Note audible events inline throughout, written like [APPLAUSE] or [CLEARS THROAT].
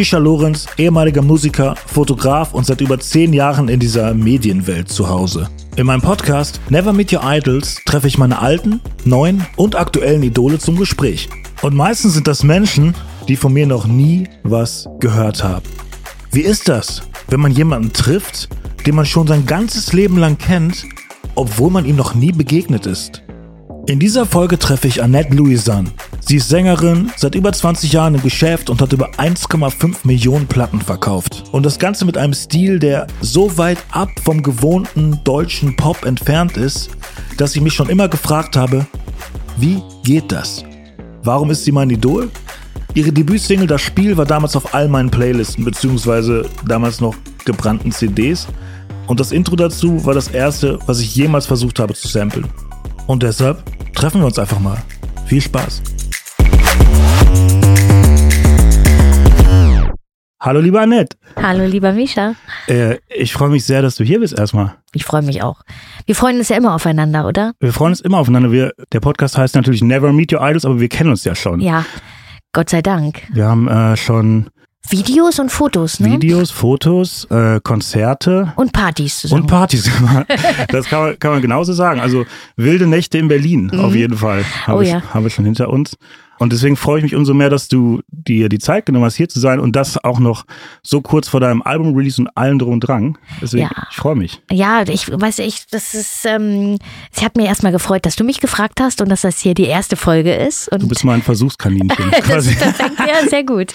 Misha Lorenz, ehemaliger Musiker, Fotograf und seit über zehn Jahren in dieser Medienwelt zu Hause. In meinem Podcast Never Meet Your Idols treffe ich meine alten, neuen und aktuellen Idole zum Gespräch. Und meistens sind das Menschen, die von mir noch nie was gehört haben. Wie ist das, wenn man jemanden trifft, den man schon sein ganzes Leben lang kennt, obwohl man ihm noch nie begegnet ist? In dieser Folge treffe ich Annette Louisanne. Sie ist Sängerin, seit über 20 Jahren im Geschäft und hat über 1,5 Millionen Platten verkauft. Und das Ganze mit einem Stil, der so weit ab vom gewohnten deutschen Pop entfernt ist, dass ich mich schon immer gefragt habe, wie geht das? Warum ist sie mein Idol? Ihre Debütsingle Das Spiel war damals auf all meinen Playlisten, beziehungsweise damals noch gebrannten CDs. Und das Intro dazu war das erste, was ich jemals versucht habe zu samplen. Und deshalb treffen wir uns einfach mal. Viel Spaß. Hallo, lieber Annette. Hallo, lieber Misha. Äh, ich freue mich sehr, dass du hier bist erstmal. Ich freue mich auch. Wir freuen uns ja immer aufeinander, oder? Wir freuen uns immer aufeinander. Wir, der Podcast heißt natürlich Never Meet Your Idols, aber wir kennen uns ja schon. Ja, Gott sei Dank. Wir haben äh, schon Videos und Fotos, ne? Videos, Fotos, äh, Konzerte. Und Partys zusammen. Und Partys [LAUGHS] gemacht. Das kann man, kann man genauso sagen. Also wilde Nächte in Berlin, mhm. auf jeden Fall. Habe oh, ich, ja. hab ich schon hinter uns. Und deswegen freue ich mich umso mehr, dass du dir die Zeit genommen hast, hier zu sein und das auch noch so kurz vor deinem Album-Release und allem drum und drang. Deswegen, Ja. ich freue mich. Ja, ich weiß, ich, das ist, ähm, es hat mir erstmal gefreut, dass du mich gefragt hast und dass das hier die erste Folge ist. Du bist mein Versuchskaninchen. [LAUGHS] das quasi. ist perfekt, ja, sehr gut.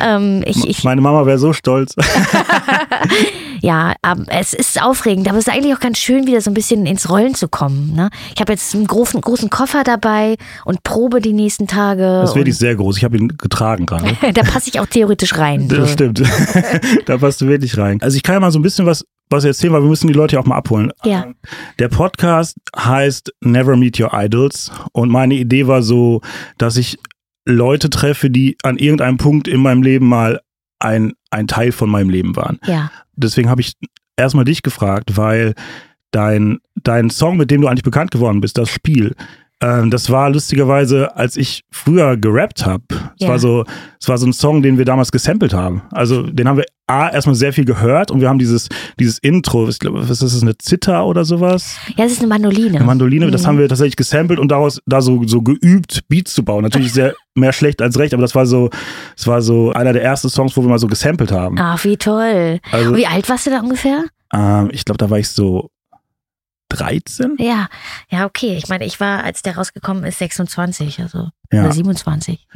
Ähm, ich, ich, Meine Mama wäre so stolz. [LAUGHS] [LAUGHS] ja, aber es ist aufregend, aber es ist eigentlich auch ganz schön, wieder so ein bisschen ins Rollen zu kommen. Ne? Ich habe jetzt einen großen, großen Koffer dabei und probe die nächsten Tage. Das ist wirklich sehr groß. Ich habe ihn getragen gerade. [LAUGHS] da passe ich auch theoretisch rein. Das so. stimmt. [LAUGHS] da passt du wirklich rein. Also ich kann ja mal so ein bisschen was, was erzählen, weil wir müssen die Leute ja auch mal abholen. Ja. Der Podcast heißt Never Meet Your Idols und meine Idee war so, dass ich Leute treffe, die an irgendeinem Punkt in meinem Leben mal ein, ein Teil von meinem Leben waren. Ja. Deswegen habe ich erstmal dich gefragt, weil dein, dein Song, mit dem du eigentlich bekannt geworden bist, das Spiel, ähm, das war lustigerweise, als ich früher gerappt habe. Es Ja. war so, es war so ein Song, den wir damals gesampelt haben. Also den haben wir A, erstmal sehr viel gehört und wir haben dieses, dieses Intro, ich glaube, was ist das, eine Zither oder sowas? Ja, es ist eine Mandoline. Eine Mandoline, das Mhm. haben wir tatsächlich gesampelt und daraus da so, so geübt, Beats zu bauen. Natürlich sehr [LAUGHS] mehr schlecht als recht, aber das war so, das war so einer der ersten Songs, wo wir mal so gesampelt haben. Ach, wie toll. Also- wie alt warst du da ungefähr? Ähm, ich glaube, da war ich so 13. Ja, ja, okay. Ich meine, ich war, als der rausgekommen ist, 26, also Ja. oder 27.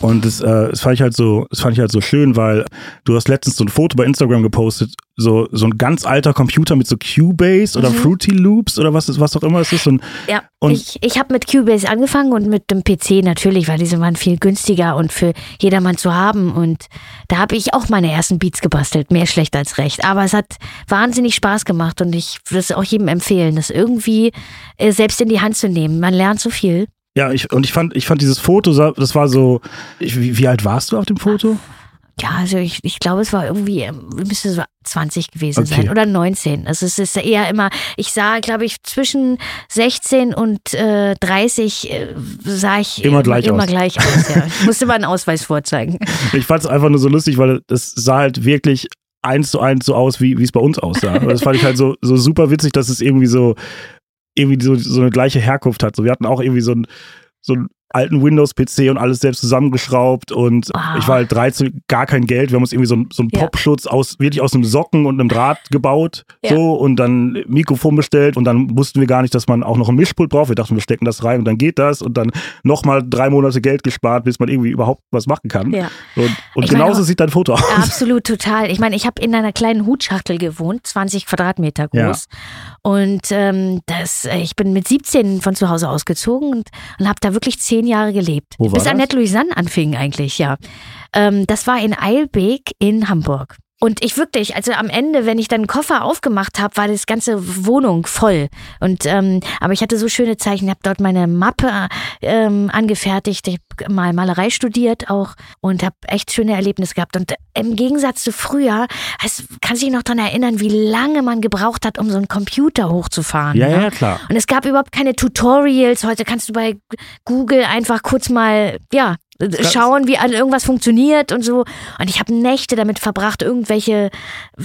Und das, äh, das fand ich halt so, das fand ich halt so schön, weil du hast letztens so ein Foto bei Instagram gepostet, so, so ein ganz alter Computer mit so Cubase oder Mhm. Fruity Loops oder was, was auch immer es ist. Und Ja, Und- ich, ich habe mit Cubase angefangen und mit dem PC natürlich, weil diese waren viel günstiger und für jedermann zu haben. Und da habe ich auch meine ersten Beats gebastelt, mehr schlecht als recht. Aber es hat wahnsinnig Spaß gemacht und ich würde es auch jedem empfehlen, das irgendwie äh, selbst in die Hand zu nehmen. Man lernt so viel. Ja, ich, und ich fand, ich fand dieses Foto, das war so, ich, wie, wie alt warst du auf dem Foto? Ja, also ich, ich glaube, es war irgendwie, ähm, müsste so 20 gewesen Okay. sein oder 19. Also es ist eher immer, ich sah, glaube ich, zwischen 16 und äh, 30 äh, sah ich Immer gleich immer aus. gleich aus. Ja. [LAUGHS] Ich musste mal einen Ausweis vorzeigen. Ich fand es einfach nur so lustig, weil das sah halt wirklich eins zu eins so aus, wie wie es bei uns aussah. Aber [LAUGHS] das fand ich halt so, so super witzig, dass es irgendwie so, irgendwie so, so eine gleiche Herkunft hat. So, wir hatten auch irgendwie so ein, so einen alten Windows-PC und alles selbst zusammengeschraubt und Wow. ich war halt 13, gar kein Geld. Wir haben uns irgendwie so, so einen Ja. Popschutz aus, wirklich aus einem Socken und einem Draht gebaut. Ja. So und dann Mikrofon bestellt und dann wussten wir gar nicht, dass man auch noch ein Mischpult braucht. Wir dachten, wir stecken das rein und dann geht das und dann nochmal drei Monate Geld gespart, bis man irgendwie überhaupt was machen kann. Ja. Und, und meine genauso auch- sieht dein Foto aus. Absolut, total. Ich meine, ich habe in einer kleinen Hutschachtel gewohnt, 20 Quadratmeter groß. Und ähm, das, äh, ich bin mit 17 von zu Hause ausgezogen und, und habe da wirklich zehn Jahre gelebt. Wo war Bis das? Annette Louisanne anfing eigentlich, ja. Ähm, das war in Eilbek in Hamburg. Und ich wirklich, also am Ende, wenn ich dann einen Koffer aufgemacht habe, war das ganze Wohnung voll. Und ähm, aber ich hatte so schöne Zeichen. Ich habe dort meine Mappe ähm, angefertigt. Ich habe mal Malerei studiert auch und habe echt schöne Erlebnisse gehabt. Und im Gegensatz zu früher, es kann sich noch daran erinnern, wie lange man gebraucht hat, um so einen Computer hochzufahren. Ja, ne? ja, klar. Und es gab überhaupt keine Tutorials. Heute kannst du bei Google einfach kurz mal, ja, schauen, wie irgendwas funktioniert und so. Und ich habe Nächte damit verbracht, irgendwelche,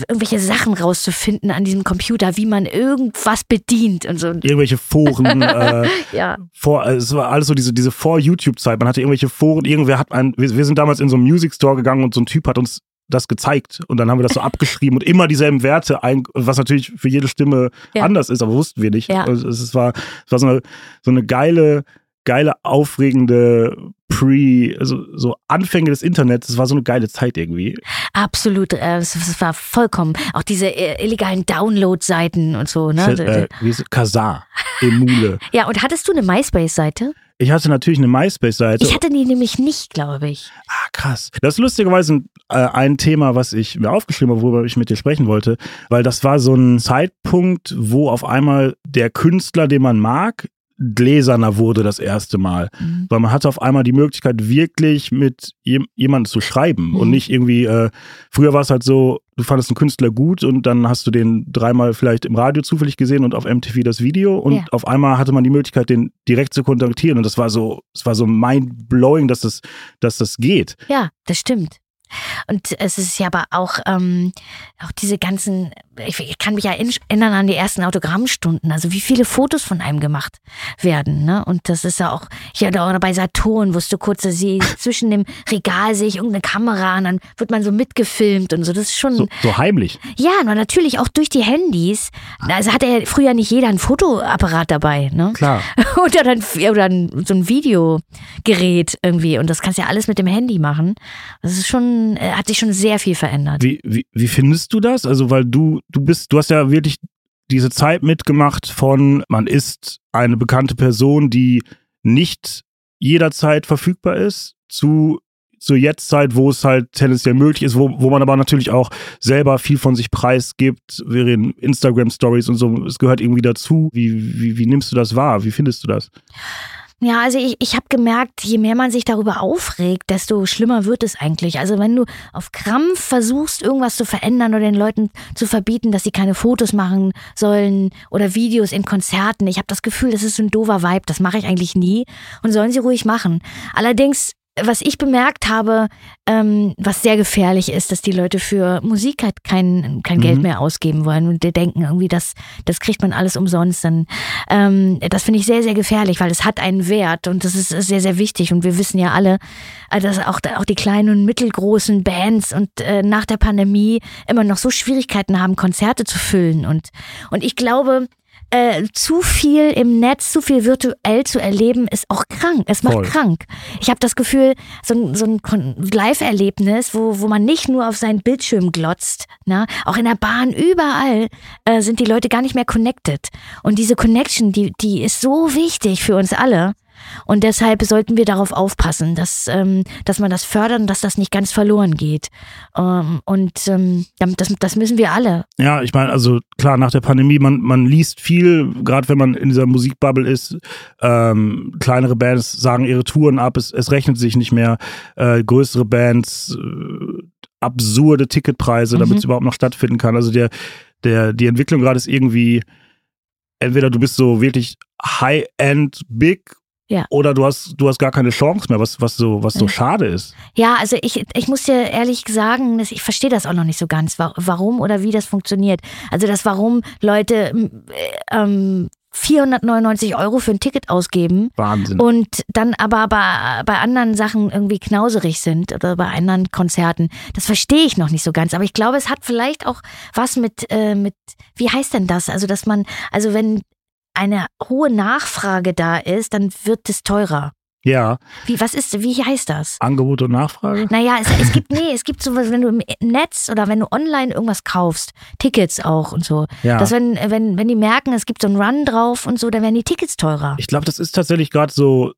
irgendwelche Sachen rauszufinden an diesem Computer, wie man irgendwas bedient und so. Irgendwelche Foren. [LAUGHS] äh, ja. Vor, äh, es war alles so diese, diese Vor-YouTube-Zeit. Man hatte irgendwelche Foren, irgendwer hat einen, wir, wir sind damals in so einen Music Store gegangen und so ein Typ hat uns das gezeigt und dann haben wir das so [LAUGHS] abgeschrieben und immer dieselben Werte, ein, was natürlich für jede Stimme Ja. anders ist, aber wussten wir nicht. Ja. Also es, es war, es war so eine, so eine geile, geile, aufregende Pre, also so Anfänge des Internets. Es war so eine geile Zeit irgendwie. Absolut, äh, es, es war vollkommen. Auch diese äh, illegalen Download-Seiten und so, ne? äh, wie ist es? Kazaa, Emule. [LAUGHS] Ja, und hattest du eine MySpace-Seite? Ich hatte natürlich eine MySpace-Seite. Ich hatte die nämlich nicht, glaube ich. Ah, krass. Das ist lustigerweise ein, äh, ein Thema, was ich mir aufgeschrieben habe, worüber ich mit dir sprechen wollte, weil das war so ein Zeitpunkt, wo auf einmal der Künstler, den man mag, gläserner wurde das erste Mal. Mhm. Weil man hatte auf einmal die Möglichkeit, wirklich mit jem jemandem zu schreiben Mhm. und nicht irgendwie, äh, früher war es halt so, du fandest einen Künstler gut und dann hast du den dreimal vielleicht im Radio zufällig gesehen und auf MTV das Video und Ja. auf einmal hatte man die Möglichkeit, den direkt zu kontaktieren und das war so, es war so mind-blowing, dass das, dass das geht. Ja, das stimmt. Und es ist ja aber auch, ähm, auch diese ganzen, ich, ich kann mich ja in- erinnern an die ersten Autogrammstunden, also wie viele Fotos von einem gemacht werden. Ne? Und das ist ja auch, ich hatte auch bei Saturn, wusste kurz, dass sie [LAUGHS] zwischen dem Regal sehe ich irgendeine Kamera und dann wird man so mitgefilmt und so. Das ist schon, So, so heimlich. ja, aber natürlich auch durch die Handys. Also hatte ja früher nicht jeder ein Fotoapparat dabei, ne? Klar. [LAUGHS] oder dann oder ein, so ein Videogerät irgendwie und das kannst du ja alles mit dem Handy machen. Das ist schon äh, hat sich schon sehr viel verändert. Wie, wie, wie findest du das? Also, weil du, du bist, du hast ja wirklich diese Zeit mitgemacht von, man ist eine bekannte Person, die nicht jederzeit verfügbar ist, zu zur Jetztzeit, wo es halt tendenziell möglich ist, wo, wo man aber natürlich auch selber viel von sich preisgibt, während Instagram-Stories und so, es gehört irgendwie dazu. Wie, wie, wie nimmst du das wahr? Wie findest du das? Ja, also ich, ich habe gemerkt, je mehr man sich darüber aufregt, desto schlimmer wird es eigentlich. Also wenn du auf Krampf versuchst, irgendwas zu verändern oder den Leuten zu verbieten, dass sie keine Fotos machen sollen oder Videos in Konzerten, ich habe das Gefühl, das ist so ein doofer Vibe, das mache ich eigentlich nie und sollen sie ruhig machen. Allerdings was ich bemerkt habe, ähm, was sehr gefährlich ist, dass die Leute für Musik halt kein, kein Mhm. Geld mehr ausgeben wollen und die denken irgendwie, das, das kriegt man alles umsonst. Dann, ähm, das finde ich sehr, sehr gefährlich, weil es hat einen Wert und das ist sehr, sehr wichtig. Und wir wissen ja alle, äh, dass auch, auch die kleinen und mittelgroßen Bands und äh, nach der Pandemie immer noch so Schwierigkeiten haben, Konzerte zu füllen. Und, und ich glaube, äh, zu viel im Netz, zu viel virtuell zu erleben, ist auch krank. Es macht Voll. krank. Ich habe das Gefühl, so ein, so ein Live-Erlebnis, wo, wo man nicht nur auf seinen Bildschirm glotzt, ne? auch in der Bahn, überall äh, sind die Leute gar nicht mehr connected. Und diese Connection, die, die ist so wichtig für uns alle. Und deshalb sollten wir darauf aufpassen, dass, ähm, dass man das fördert und dass das nicht ganz verloren geht. Ähm, und ähm, das, das müssen wir alle. Ja, ich meine, also klar, nach der Pandemie, man, man liest viel, gerade wenn man in dieser Musikbubble ist. Ähm, kleinere Bands sagen ihre Touren ab, es, es rechnet sich nicht mehr. Äh, größere Bands, äh, absurde Ticketpreise, damit Mhm. es überhaupt noch stattfinden kann. Also der, der, die Entwicklung gerade ist irgendwie, entweder du bist so wirklich High-End Big Ja. oder du hast, du hast gar keine Chance mehr, was, was so, was so schade ist. Ja, also ich, ich muss dir ehrlich sagen, dass ich verstehe das auch noch nicht so ganz, wa- warum oder wie das funktioniert. Also das warum Leute äh, ähm, 499 Euro für ein Ticket ausgeben Wahnsinn. und dann aber bei, bei anderen Sachen irgendwie knauserig sind oder bei anderen Konzerten. Das verstehe ich noch nicht so ganz. Aber ich glaube, es hat vielleicht auch was mit, äh, mit, wie heißt denn das? Also, dass man, also wenn eine hohe Nachfrage da ist, dann wird es teurer. ja, Wie, was ist, wie heißt das? Angebot und Nachfrage. Naja, es, es gibt, [LAUGHS] nee, es gibt sowas, wenn du im Netz oder wenn du online irgendwas kaufst, Tickets auch und so. Ja. Dass wenn, wenn, wenn die merken, es gibt so einen Run drauf und so, dann werden die Tickets teurer. Ich glaube, das ist tatsächlich gerade so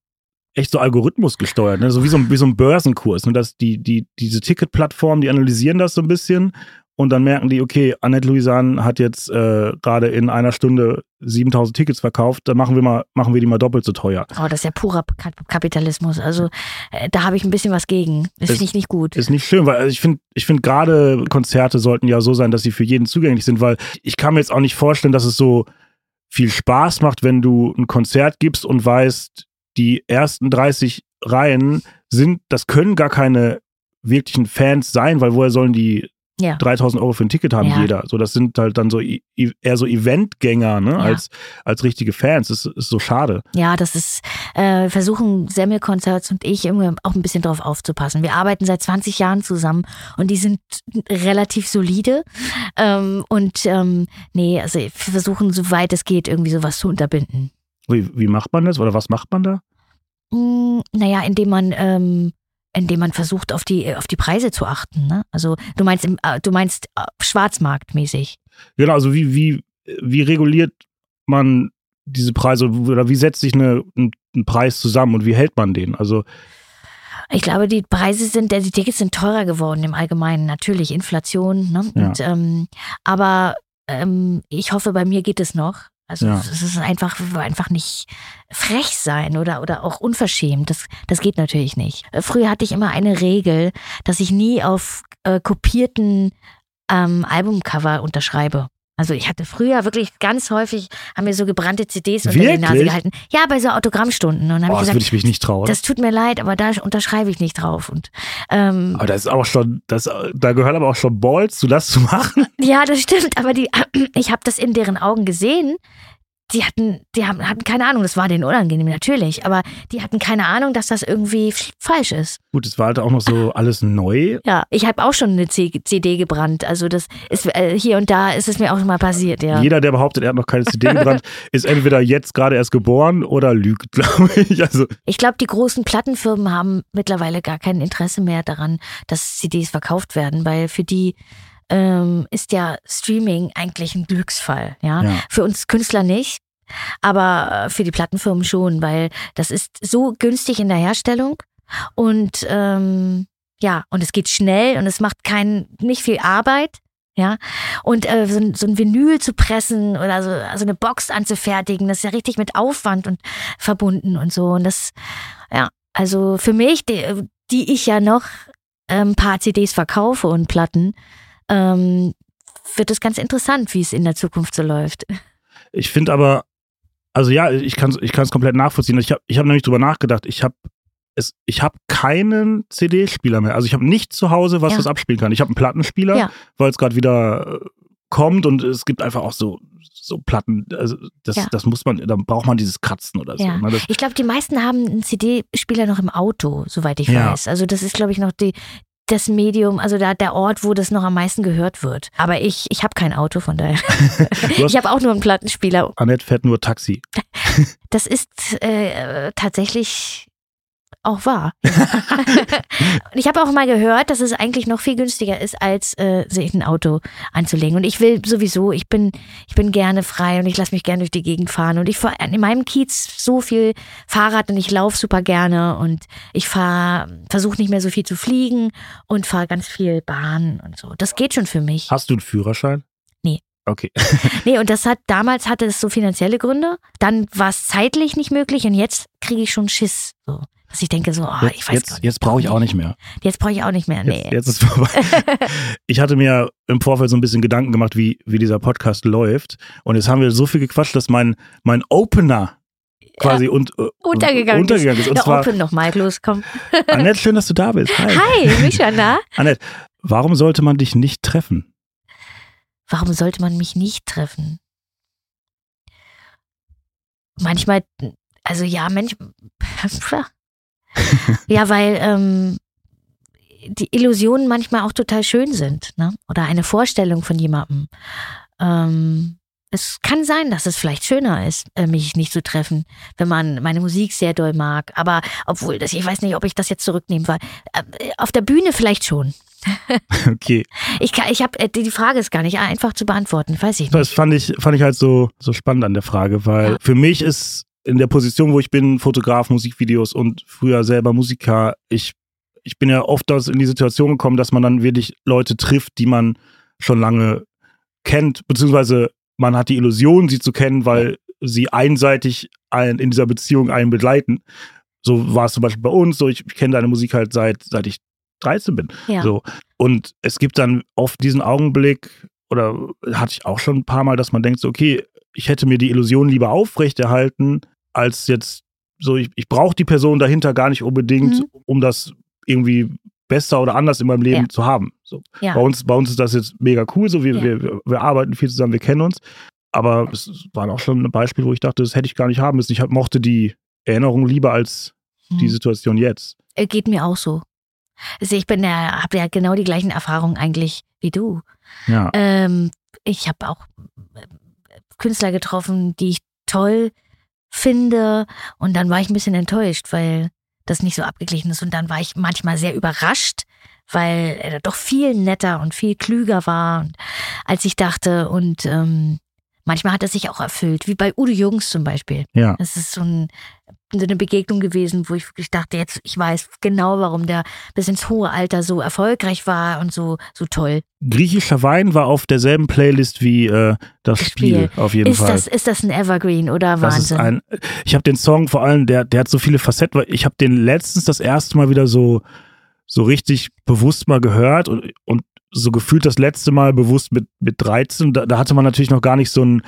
echt so Algorithmus gesteuert, ne? so wie so ein, wie so ein Börsenkurs. Ne? Dass die, die, diese Ticketplattformen, die analysieren das so ein bisschen und dann merken die, okay, Annette Louisanne hat jetzt äh, gerade in einer Stunde 7000 Tickets verkauft, dann machen wir, mal, machen wir die mal doppelt so teuer. Oh, das ist ja purer Ka- Kapitalismus. Also äh, da habe ich ein bisschen was gegen. Das finde ich nicht gut. Ist nicht schön, weil also ich finde, ich finde gerade Konzerte sollten ja so sein, dass sie für jeden zugänglich sind, weil ich kann mir jetzt auch nicht vorstellen, dass es so viel Spaß macht, wenn du ein Konzert gibst und weißt, die ersten 30 Reihen sind, das können gar keine wirklichen Fans sein, weil woher sollen die Ja. 3000 Euro für ein Ticket haben Ja. jeder? So, das sind halt dann so eher so Eventgänger, ne, als, als richtige Fans. Das ist so schade. Ja, das ist, äh, versuchen Semmelkonzerts und ich irgendwie auch ein bisschen drauf aufzupassen. Wir arbeiten seit 20 Jahren zusammen und die sind relativ solide. Ähm, und ähm, nee, also wir versuchen, soweit es geht, irgendwie sowas zu unterbinden. Wie, wie macht man das oder was macht man da? Mm, naja, indem man, ähm, indem man versucht, auf die, auf die Preise zu achten. Ne? Also du meinst, im, äh, du meinst äh, schwarzmarktmäßig. Genau, also wie, wie, wie reguliert man diese Preise oder wie setzt sich eine, ein, ein Preis zusammen und wie hält man den? Also Ich glaube, die Preise sind, die Tickets sind teurer geworden im Allgemeinen. Natürlich Inflation. Ne? Ja. Und, ähm, aber ähm, ich hoffe, bei mir geht es noch. Also Ja. es ist einfach, einfach nicht frech sein oder, oder auch unverschämt. Das, das geht natürlich nicht. Äh, Früher hatte ich immer eine Regel, dass ich nie auf äh, kopierten ähm, Albumcover unterschreibe. Also ich hatte früher wirklich ganz häufig, haben mir so gebrannte CDs unter die Nase Wirklich? gehalten. Ja, bei so Autogrammstunden. Und dann habe oh, ich das gesagt, würde ich mich nicht trauen. das tut mir leid, aber da unterschreibe ich nicht drauf. Und ähm, aber das ist auch schon, das, da gehören aber auch schon Balls zu, das zu machen. ja, das stimmt, aber die, [CLEARS THROAT] ich habe das in deren Augen gesehen. Die hatten, die haben, hatten keine Ahnung, das war denen unangenehm natürlich, aber die hatten keine Ahnung, dass das irgendwie falsch ist. Gut, es war halt auch noch so alles neu. Ja, ich habe auch schon eine CD gebrannt, also das ist äh, hier und da ist es mir auch schon mal passiert, ja. Jeder, der behauptet, er hat noch keine CD gebrannt, [LAUGHS] ist entweder jetzt gerade erst geboren oder lügt, [LAUGHS] glaube ich. Also Ich glaube, die großen Plattenfirmen haben mittlerweile gar kein Interesse mehr daran, dass CDs verkauft werden, weil für die ähm, ist ja Streaming eigentlich ein Glücksfall. Ja? Ja. Für uns Künstler nicht, aber äh, für die Plattenfirmen schon, weil das ist so günstig in der Herstellung und ähm, ja, und es geht schnell und es macht kein, nicht viel Arbeit. Ja, und äh, so, ein- so ein Vinyl zu pressen oder so also eine Box anzufertigen, das ist ja richtig mit Aufwand und verbunden und so. Und das, ja, also für mich, die, die ich ja noch ähm, ein paar CDs verkaufe und Platten, ähm, wird es ganz interessant, wie es in der Zukunft so läuft. ich finde aber, also ja, ich kann es ich kann's komplett nachvollziehen. Ich habe ich hab nämlich drüber nachgedacht. Ich habe es, ich habe keinen CD-Spieler mehr. Also ich habe nichts zu Hause, was Ja. das abspielen kann. Ich habe einen Plattenspieler, Ja. weil es gerade wieder äh, kommt und es gibt einfach auch so, so Platten. Also das, Ja. das muss man, da braucht man dieses Kratzen oder so. Ja. Ne? Ich glaube, die meisten haben einen CD-Spieler noch im Auto, soweit ich weiß. Also das ist, glaube ich, noch die, das Medium, also da der Ort, wo das noch am meisten gehört wird. Aber ich, ich habe kein Auto, von daher. [LAUGHS] Ich habe auch nur einen Plattenspieler. Annette fährt nur Taxi. Das ist äh, tatsächlich auch wahr. [LAUGHS] Und ich habe auch mal gehört, dass es eigentlich noch viel günstiger ist, als äh, sich ein Auto anzulegen. Und ich will sowieso, ich bin, ich bin gerne frei und ich lasse mich gerne durch die Gegend fahren. Und ich fahre in meinem Kiez so viel Fahrrad und ich laufe super gerne und ich fahre, versuche nicht mehr so viel zu fliegen und fahre ganz viel Bahn und so. Das geht schon für mich. Hast du einen Führerschein? Nee. Okay. [LAUGHS] [LAUGHS] Nee, und das hat, damals hatte es so finanzielle Gründe. Dann war es zeitlich nicht möglich und jetzt kriege ich schon Schiss. So. Dass ich denke so, oh, Jetzt, ich weiß gar jetzt, nicht. jetzt brauche ich auch nicht mehr. Jetzt brauche ich auch nicht mehr. Nee. Jetzt, jetzt ist vorbei. [LAUGHS] ich hatte mir im Vorfeld so ein bisschen Gedanken gemacht, wie, wie dieser Podcast läuft. Und jetzt haben wir so viel gequatscht, dass mein, mein Opener quasi und, äh, Untergegangen, untergegangen ist. Und Ja, zwar, open nochmal, los, komm. [LAUGHS] Annette, schön, dass du da bist. Hi. Hi, Mischa, na? [LAUGHS] Annette, warum sollte man dich nicht treffen? Warum sollte man mich nicht treffen? Manchmal, also ja, Mensch, [LAUGHS] ja, weil ähm, die Illusionen manchmal auch total schön sind, ne? Oder eine Vorstellung von jemandem. Ähm, es kann sein, dass es vielleicht schöner ist, äh, mich nicht zu treffen, wenn man meine Musik sehr doll mag. Aber obwohl, das, ich weiß nicht, ob ich das jetzt zurücknehmen soll. Äh, Auf der Bühne vielleicht schon. [LAUGHS] Okay. Ich, kann- ich habe die Frage ist gar nicht einfach zu beantworten, weiß ich nicht. Das fand ich, fand ich halt so, so spannend an der Frage, weil Ja. für mich ist in der Position, wo ich bin, Fotograf, Musikvideos und früher selber Musiker, ich, ich bin ja oft in die Situation gekommen, dass man dann wirklich Leute trifft, die man schon lange kennt, beziehungsweise man hat die Illusion, sie zu kennen, weil sie einseitig ein, in dieser Beziehung einen begleiten. So war es zum Beispiel bei uns, so ich, ich kenne deine Musik halt seit, seit ich 13 bin. Ja. So. Und es gibt dann oft diesen Augenblick, oder hatte ich auch schon ein paar Mal, dass man denkt, so, okay, ich hätte mir die Illusion lieber aufrechterhalten, als jetzt so, ich, ich brauche die Person dahinter gar nicht unbedingt, mhm. um das irgendwie besser oder anders in meinem Leben ja. zu haben. So. Ja. Bei, uns, bei uns ist das jetzt mega cool, so wir, ja. wir, wir arbeiten viel zusammen, wir kennen uns. Aber es war auch schon ein Beispiel, wo ich dachte, das hätte ich gar nicht haben müssen. Ich mochte die Erinnerung lieber als hm. die Situation jetzt. Äh, geht mir auch so. Also ich bin ja, habe ja genau die gleichen Erfahrungen eigentlich wie du. Ja. Ähm, ich habe auch äh, Künstler getroffen, die ich toll finde. Und dann war ich ein bisschen enttäuscht, weil das nicht so abgeglichen ist. Und dann war ich manchmal sehr überrascht, weil er doch viel netter und viel klüger war, als ich dachte. Und ähm, manchmal hat er sich auch erfüllt, wie bei Udo Jürgens zum Beispiel. Ja. Das ist so, ein, so eine Begegnung gewesen, wo ich wirklich dachte, jetzt, ich weiß genau, warum der bis ins hohe Alter so erfolgreich war und so, so toll. Griechischer Wein war auf derselben Playlist wie äh, das Spiel. Spiel, auf jeden ist Fall. Das, ist das ein Evergreen oder Wahnsinn? Ein, ich habe den Song vor allem, der, der hat so viele Facetten, weil ich habe den letztens das erste Mal wieder so so richtig bewusst mal gehört und, und so gefühlt das letzte Mal bewusst mit, mit 13. Da, da hatte man natürlich noch gar nicht so ein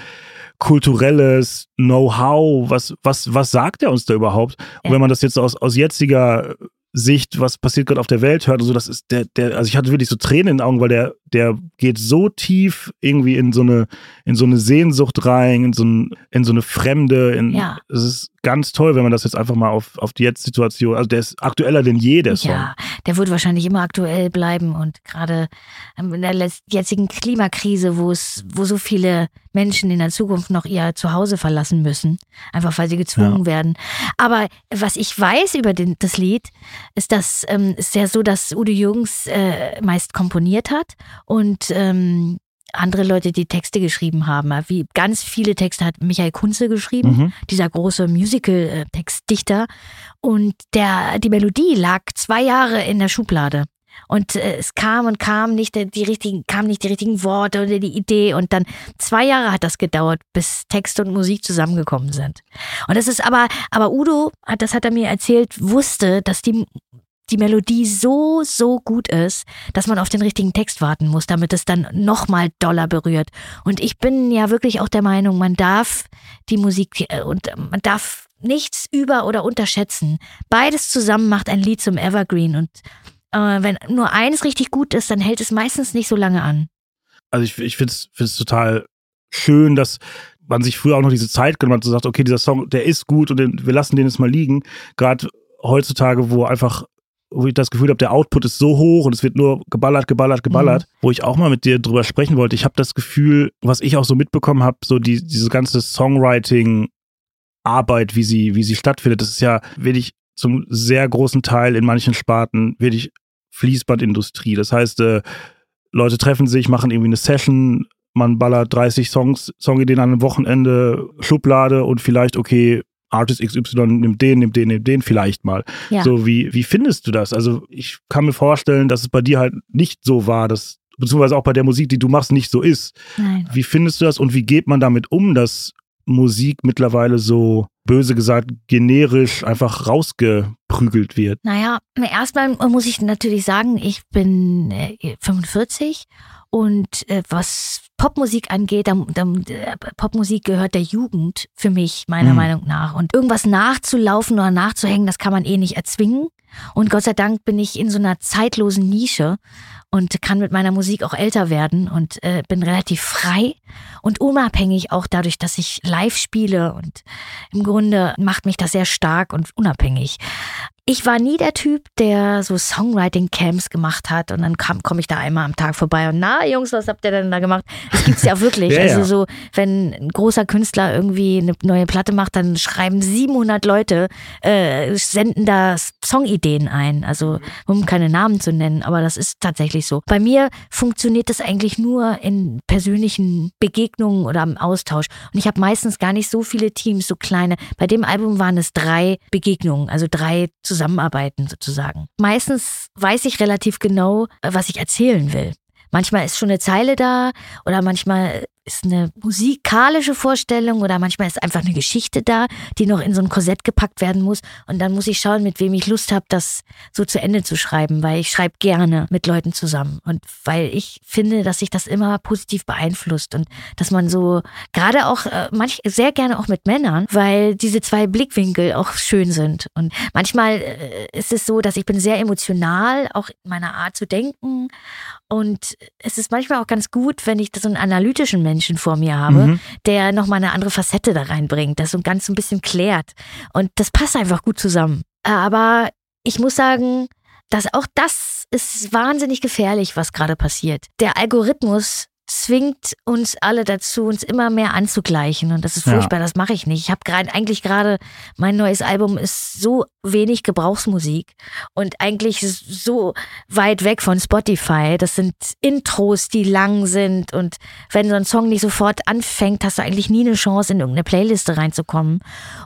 kulturelles Know-how. Was, was, was sagt er uns da überhaupt? Und wenn man das jetzt aus, aus jetziger Sicht, was passiert gerade auf der Welt hört und so, das ist der, der, also ich hatte wirklich so Tränen in den Augen, weil der, der geht so tief irgendwie in so eine, in so eine Sehnsucht rein, in so, ein, in so eine Fremde, in, ja. es ist ganz toll, wenn man das jetzt einfach mal auf, auf die Jetzt-Situation, also der ist aktueller denn je, der Song. Ja, der wird wahrscheinlich immer aktuell bleiben und gerade in der jetzigen Klimakrise, wo es, wo so viele Menschen in der Zukunft noch ihr Zuhause verlassen müssen, einfach weil sie gezwungen ja. werden. Aber was ich weiß über den, das Lied, ist, dass ähm, es ja so, dass Udo Jürgens äh, meist komponiert hat und ähm, andere Leute, die Texte geschrieben haben. Wie ganz viele Texte hat Michael Kunze geschrieben, mhm. dieser große Musical-Textdichter. Und der, die Melodie lag zwei Jahre in der Schublade. Und äh, es kam und kam nicht die richtigen, kamen nicht die richtigen Worte oder die Idee. Und dann zwei Jahre hat das gedauert, bis Text und Musik zusammengekommen sind. Und das ist aber, aber Udo, das hat er mir erzählt, wusste, dass die die Melodie so, so gut ist, dass man auf den richtigen Text warten muss, damit es dann nochmal doller berührt. Und ich bin ja wirklich auch der Meinung, man darf die Musik äh, und man darf nichts über- oder unterschätzen. Beides zusammen macht ein Lied zum Evergreen und äh, wenn nur eines richtig gut ist, dann hält es meistens nicht so lange an. Also ich, ich finde es total schön, dass man sich früher auch noch diese Zeit genommen hat und sagt, okay, dieser Song, der ist gut und den, wir lassen den jetzt mal liegen. Gerade heutzutage, wo einfach wo ich das Gefühl habe, der Output ist so hoch und es wird nur geballert, geballert, geballert, mhm. wo ich auch mal mit dir drüber sprechen wollte. Ich habe das Gefühl, was ich auch so mitbekommen habe, so die, diese ganze Songwriting-Arbeit, wie sie, wie sie stattfindet, das ist ja wirklich zum sehr großen Teil in manchen Sparten wirklich Fließbandindustrie. Das heißt, äh, Leute treffen sich, machen irgendwie eine Session, man ballert 30 Songs, Songideen an einem Wochenende, Schublade und vielleicht, okay, Artist XY nimmt den, nimmt den, nimmt den vielleicht mal. Ja. So, wie, wie findest du das? Also, ich kann mir vorstellen, dass es bei dir halt nicht so war, dass, beziehungsweise auch bei der Musik, die du machst, nicht so ist. Nein. Wie findest du das und wie geht man damit um, dass Musik mittlerweile so böse gesagt generisch einfach rausgeprügelt wird? Naja, erstmal muss ich natürlich sagen, ich bin 45 äh, und äh, was Popmusik angeht, da, da, Popmusik gehört der Jugend für mich, meiner mhm. Meinung nach. Und irgendwas nachzulaufen oder nachzuhängen, das kann man eh nicht erzwingen. Und Gott sei Dank bin ich in so einer zeitlosen Nische und kann mit meiner Musik auch älter werden und äh, bin relativ frei und unabhängig auch dadurch, dass ich live spiele und im Grunde macht mich das sehr stark und unabhängig. Ich war nie der Typ, der so Songwriting-Camps gemacht hat und dann komme ich da einmal am Tag vorbei und na Jungs, was habt ihr denn da gemacht? Das gibt's ja wirklich. [LAUGHS] ja, also so, wenn ein großer Künstler irgendwie eine neue Platte macht, dann schreiben 700 Leute, äh, senden da Songideen ein. Also um keine Namen zu nennen, aber das ist tatsächlich so. Bei mir funktioniert das eigentlich nur in persönlichen Begegnungen oder im Austausch. Und ich habe meistens gar nicht so viele Teams, so kleine. Bei dem Album waren es drei Begegnungen, also drei zusammen zusammenarbeiten sozusagen. Meistens weiß ich relativ genau, was ich erzählen will. Manchmal ist schon eine Zeile da oder manchmal ist eine musikalische Vorstellung oder manchmal ist einfach eine Geschichte da, die noch in so ein Korsett gepackt werden muss. Und dann muss ich schauen, mit wem ich Lust habe, das so zu Ende zu schreiben, weil ich schreibe gerne mit Leuten zusammen. Und weil ich finde, dass sich das immer positiv beeinflusst und dass man so, gerade auch äh, manch, sehr gerne auch mit Männern, weil diese zwei Blickwinkel auch schön sind. Und manchmal äh, ist es so, dass ich bin sehr emotional, auch in meiner Art zu denken. Und es ist manchmal auch ganz gut, wenn ich so einen analytischen Menschen vor mir habe, mhm. der nochmal eine andere Facette da reinbringt, das so ganz ein bisschen klärt. Und das passt einfach gut zusammen. Aber ich muss sagen, dass auch das ist wahnsinnig gefährlich, was gerade passiert. Der Algorithmus zwingt uns alle dazu, uns immer mehr anzugleichen. Und das ist furchtbar, ja. das mache ich nicht. Ich habe gerade eigentlich gerade, mein neues Album ist so wenig Gebrauchsmusik und eigentlich so weit weg von Spotify. Das sind Intros, die lang sind. Und wenn so ein Song nicht sofort anfängt, hast du eigentlich nie eine Chance, in irgendeine Playliste reinzukommen.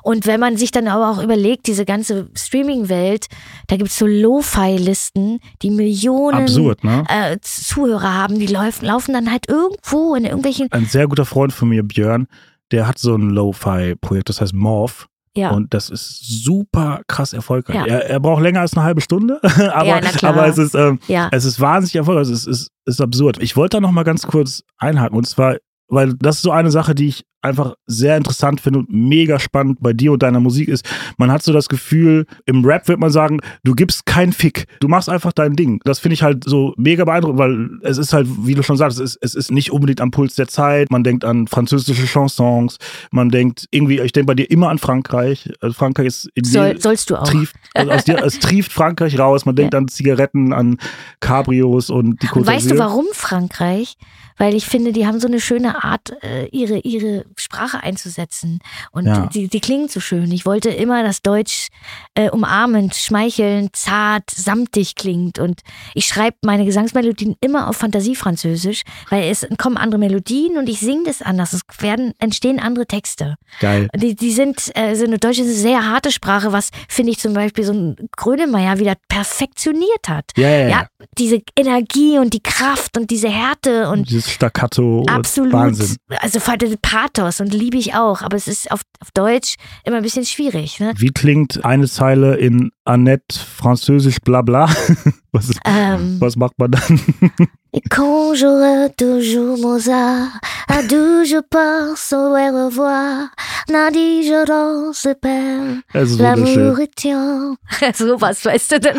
Und wenn man sich dann aber auch überlegt, diese ganze Streaming-Welt, da gibt es so Lo-Fi-Listen, die Millionen Absurd, ne? äh, Zuhörer haben, die laufen, laufen dann halt irgendwo in irgendwelchen. Ein sehr guter Freund von mir, Björn, der hat so ein Lo-Fi-Projekt, das heißt Morph. Ja. Und das ist super krass erfolgreich. Ja. Er, er, braucht länger als eine halbe Stunde, [LAUGHS] aber, ja, aber es, ist, ähm, ja. es ist wahnsinnig erfolgreich. Es ist, ist, ist absurd. Ich wollte da noch mal ganz kurz einhaken. Und zwar, weil das ist so eine Sache, die ich einfach sehr interessant finde und mega spannend bei dir und deiner Musik ist, man hat so das Gefühl, im Rap wird man sagen, du gibst keinen Fick, du machst einfach dein Ding. Das finde ich halt so mega beeindruckend, weil es ist halt, wie du schon sagst, es ist, es ist nicht unbedingt am Puls der Zeit. Man denkt an französische Chansons, man denkt irgendwie, ich denke bei dir immer an Frankreich. Also Frankreich ist in Soll, dir, sollst du auch. Trieft, also aus dir, es trieft Frankreich raus. Man denkt ja. an Zigaretten, an Cabrios und die Côte Weißt du, warum Frankreich? Weil ich finde, die haben so eine schöne Art, äh, ihre, ihre Sprache einzusetzen. Und ja. die, die klingt so schön. Ich wollte immer, dass Deutsch äh, umarmend, schmeichelnd, zart, samtig klingt. Und ich schreibe meine Gesangsmelodien immer auf Fantasiefranzösisch, weil es kommen andere Melodien und ich singe das anders. Es werden, entstehen andere Texte. Geil. Die, die sind, äh, so eine deutsche eine sehr harte Sprache, was finde ich zum Beispiel so ein Grönemeyer wieder perfektioniert hat. Ja, ja, ja. Diese Energie und die Kraft und diese Härte und dieses Staccato. Absolut. Wahnsinn. Also Pathos und liebe ich auch, aber es ist auf, auf Deutsch immer ein bisschen schwierig. Ne? Wie klingt eine Zeile in Annette Französisch Blabla? [LAUGHS] Was, ähm, was macht man dann? [LAUGHS] Et quand j'aurai toujours Mozart, à d'où je pense au revoir, Nadi, je danse père, l'amour est tien. [LAUGHS] So was, weißt du denn?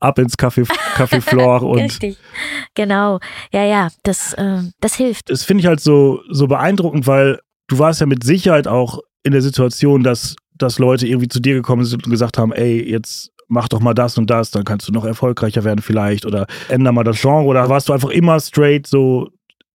Ab ins Café, Café Flore und. Richtig. Genau. Ja, ja, das, äh, das hilft. Das finde ich halt so, so beeindruckend, weil du warst ja mit Sicherheit auch in der Situation, dass, dass Leute irgendwie zu dir gekommen sind und gesagt haben, ey, jetzt mach doch mal das und das, dann kannst du noch erfolgreicher werden vielleicht oder änder mal das Genre. Oder warst du einfach immer straight so,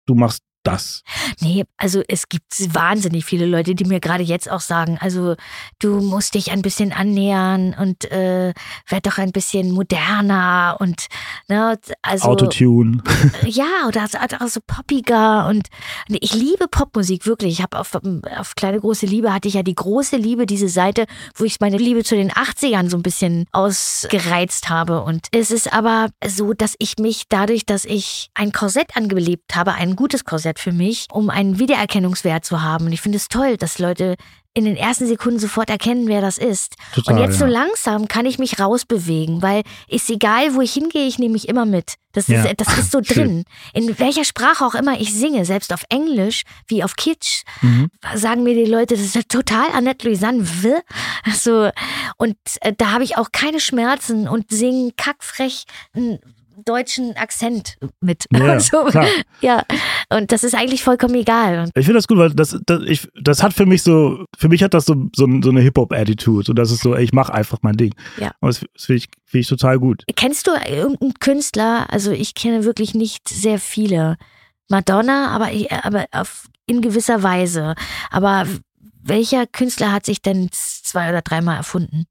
du machst das? Nee, also es gibt wahnsinnig viele Leute, die mir gerade jetzt auch sagen, also du musst dich ein bisschen annähern und äh, werd doch ein bisschen moderner und ne, also Autotune. [LAUGHS] Ja, oder auch so poppiger und ich liebe Popmusik wirklich. Ich habe auf, auf kleine große Liebe hatte ich ja die große Liebe, diese Seite, wo ich meine Liebe zu den 80ern so ein bisschen ausgereizt habe und es ist aber so, dass ich mich dadurch, dass ich ein Korsett angelebt habe, ein gutes Korsett Wert für mich, um einen Wiedererkennungswert zu haben. Und ich finde es toll, dass Leute in den ersten Sekunden sofort erkennen, wer das ist. Total, und jetzt ja. so langsam kann ich mich rausbewegen, weil ist egal, wo ich hingehe, ich nehme mich immer mit. Das ist, ja. das ist so [LAUGHS] drin. In welcher Sprache auch immer ich singe, selbst auf Englisch wie auf Kitsch, mhm. sagen mir die Leute, das ist total Annette Louisanne. So, und äh, da habe ich auch keine Schmerzen und singe kackfrech deutschen Akzent mit. Ja, [LAUGHS] so, ja. und das ist eigentlich vollkommen egal. Ich finde das gut, weil das, das, ich, das hat für mich so, für mich hat das so, so, so eine Hip-Hop-Attitude. Und das ist so, ey, ich mache einfach mein Ding. Ja. Und das, das finde ich, find ich total gut. Kennst du irgendeinen Künstler? Also ich kenne wirklich nicht sehr viele. Madonna, aber, aber auf, in gewisser Weise. Aber welcher Künstler hat sich denn zwei oder dreimal erfunden?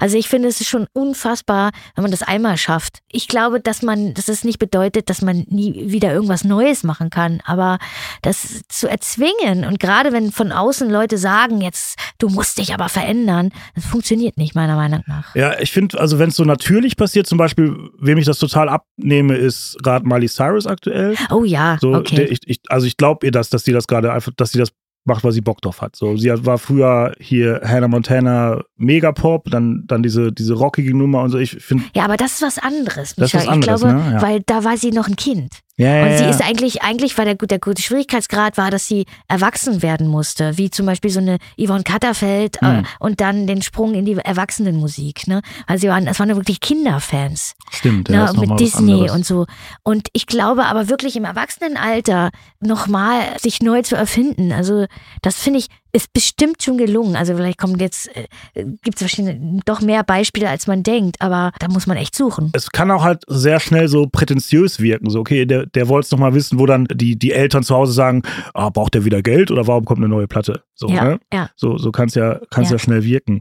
Also ich finde, es ist schon unfassbar, wenn man das einmal schafft. Ich glaube, dass man, dass es nicht bedeutet, dass man nie wieder irgendwas Neues machen kann, aber das zu erzwingen und gerade wenn von außen Leute sagen, jetzt du musst dich aber verändern, das funktioniert nicht meiner Meinung nach. Ja, ich finde, also wenn es so natürlich passiert, zum Beispiel, wem ich das total abnehme, ist gerade Miley Cyrus aktuell. Oh ja, So, okay. der, ich, ich, also ich glaube ihr das, dass sie das gerade einfach, dass sie das macht, weil sie Bock drauf hat. So, sie war früher hier Hannah Montana Megapop, dann, dann diese, diese rockige Nummer und so. Ich finde, ja, aber das ist was anderes, Das ist Micha. was anderes, ich glaube, ne? Ja. weil da war sie noch ein Kind. Ja, ja, Und sie ja. ist eigentlich, eigentlich war der, der gute Schwierigkeitsgrad war, dass sie erwachsen werden musste, wie zum Beispiel so eine Yvonne Katterfeld äh, Mhm. und dann den Sprung in die Erwachsenenmusik, ne? Also sie waren, das waren wirklich Kinderfans, Stimmt, ja, ne? mit Disney anderes. und so. Und ich glaube aber wirklich im Erwachsenenalter nochmal sich neu zu erfinden, also das finde ich, ist bestimmt schon gelungen. Also vielleicht kommt jetzt, äh, gibt es wahrscheinlich doch mehr Beispiele, als man denkt, aber da muss man echt suchen. es kann auch halt sehr schnell so prätentiös wirken. So, okay, der, der wollte es nochmal wissen, wo dann die, die Eltern zu Hause sagen, ah, braucht der wieder Geld oder warum kommt eine neue Platte? So, ja, ne? ja. So, so kann es ja, kann's Ja. ja. schnell wirken.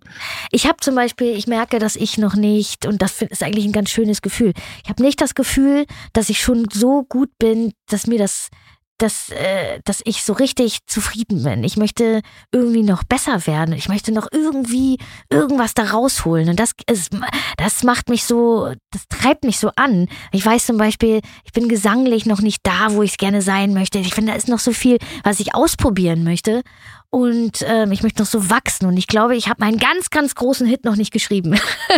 Ich habe zum Beispiel, ich merke, dass ich noch nicht, und das ist eigentlich ein ganz schönes Gefühl, ich habe nicht das Gefühl, dass ich schon so gut bin, dass mir das, dass, äh, dass ich so richtig zufrieden bin. Ich möchte irgendwie noch besser werden. Ich möchte noch irgendwie irgendwas da rausholen. Und das ist, das macht mich so, das treibt mich so an. Ich weiß zum Beispiel, ich bin gesanglich noch nicht da, wo ich es gerne sein möchte. Ich finde, da ist noch so viel, was ich ausprobieren möchte. Und ähm, ich möchte noch so wachsen. Und ich glaube, ich habe meinen ganz, ganz großen Hit noch nicht geschrieben.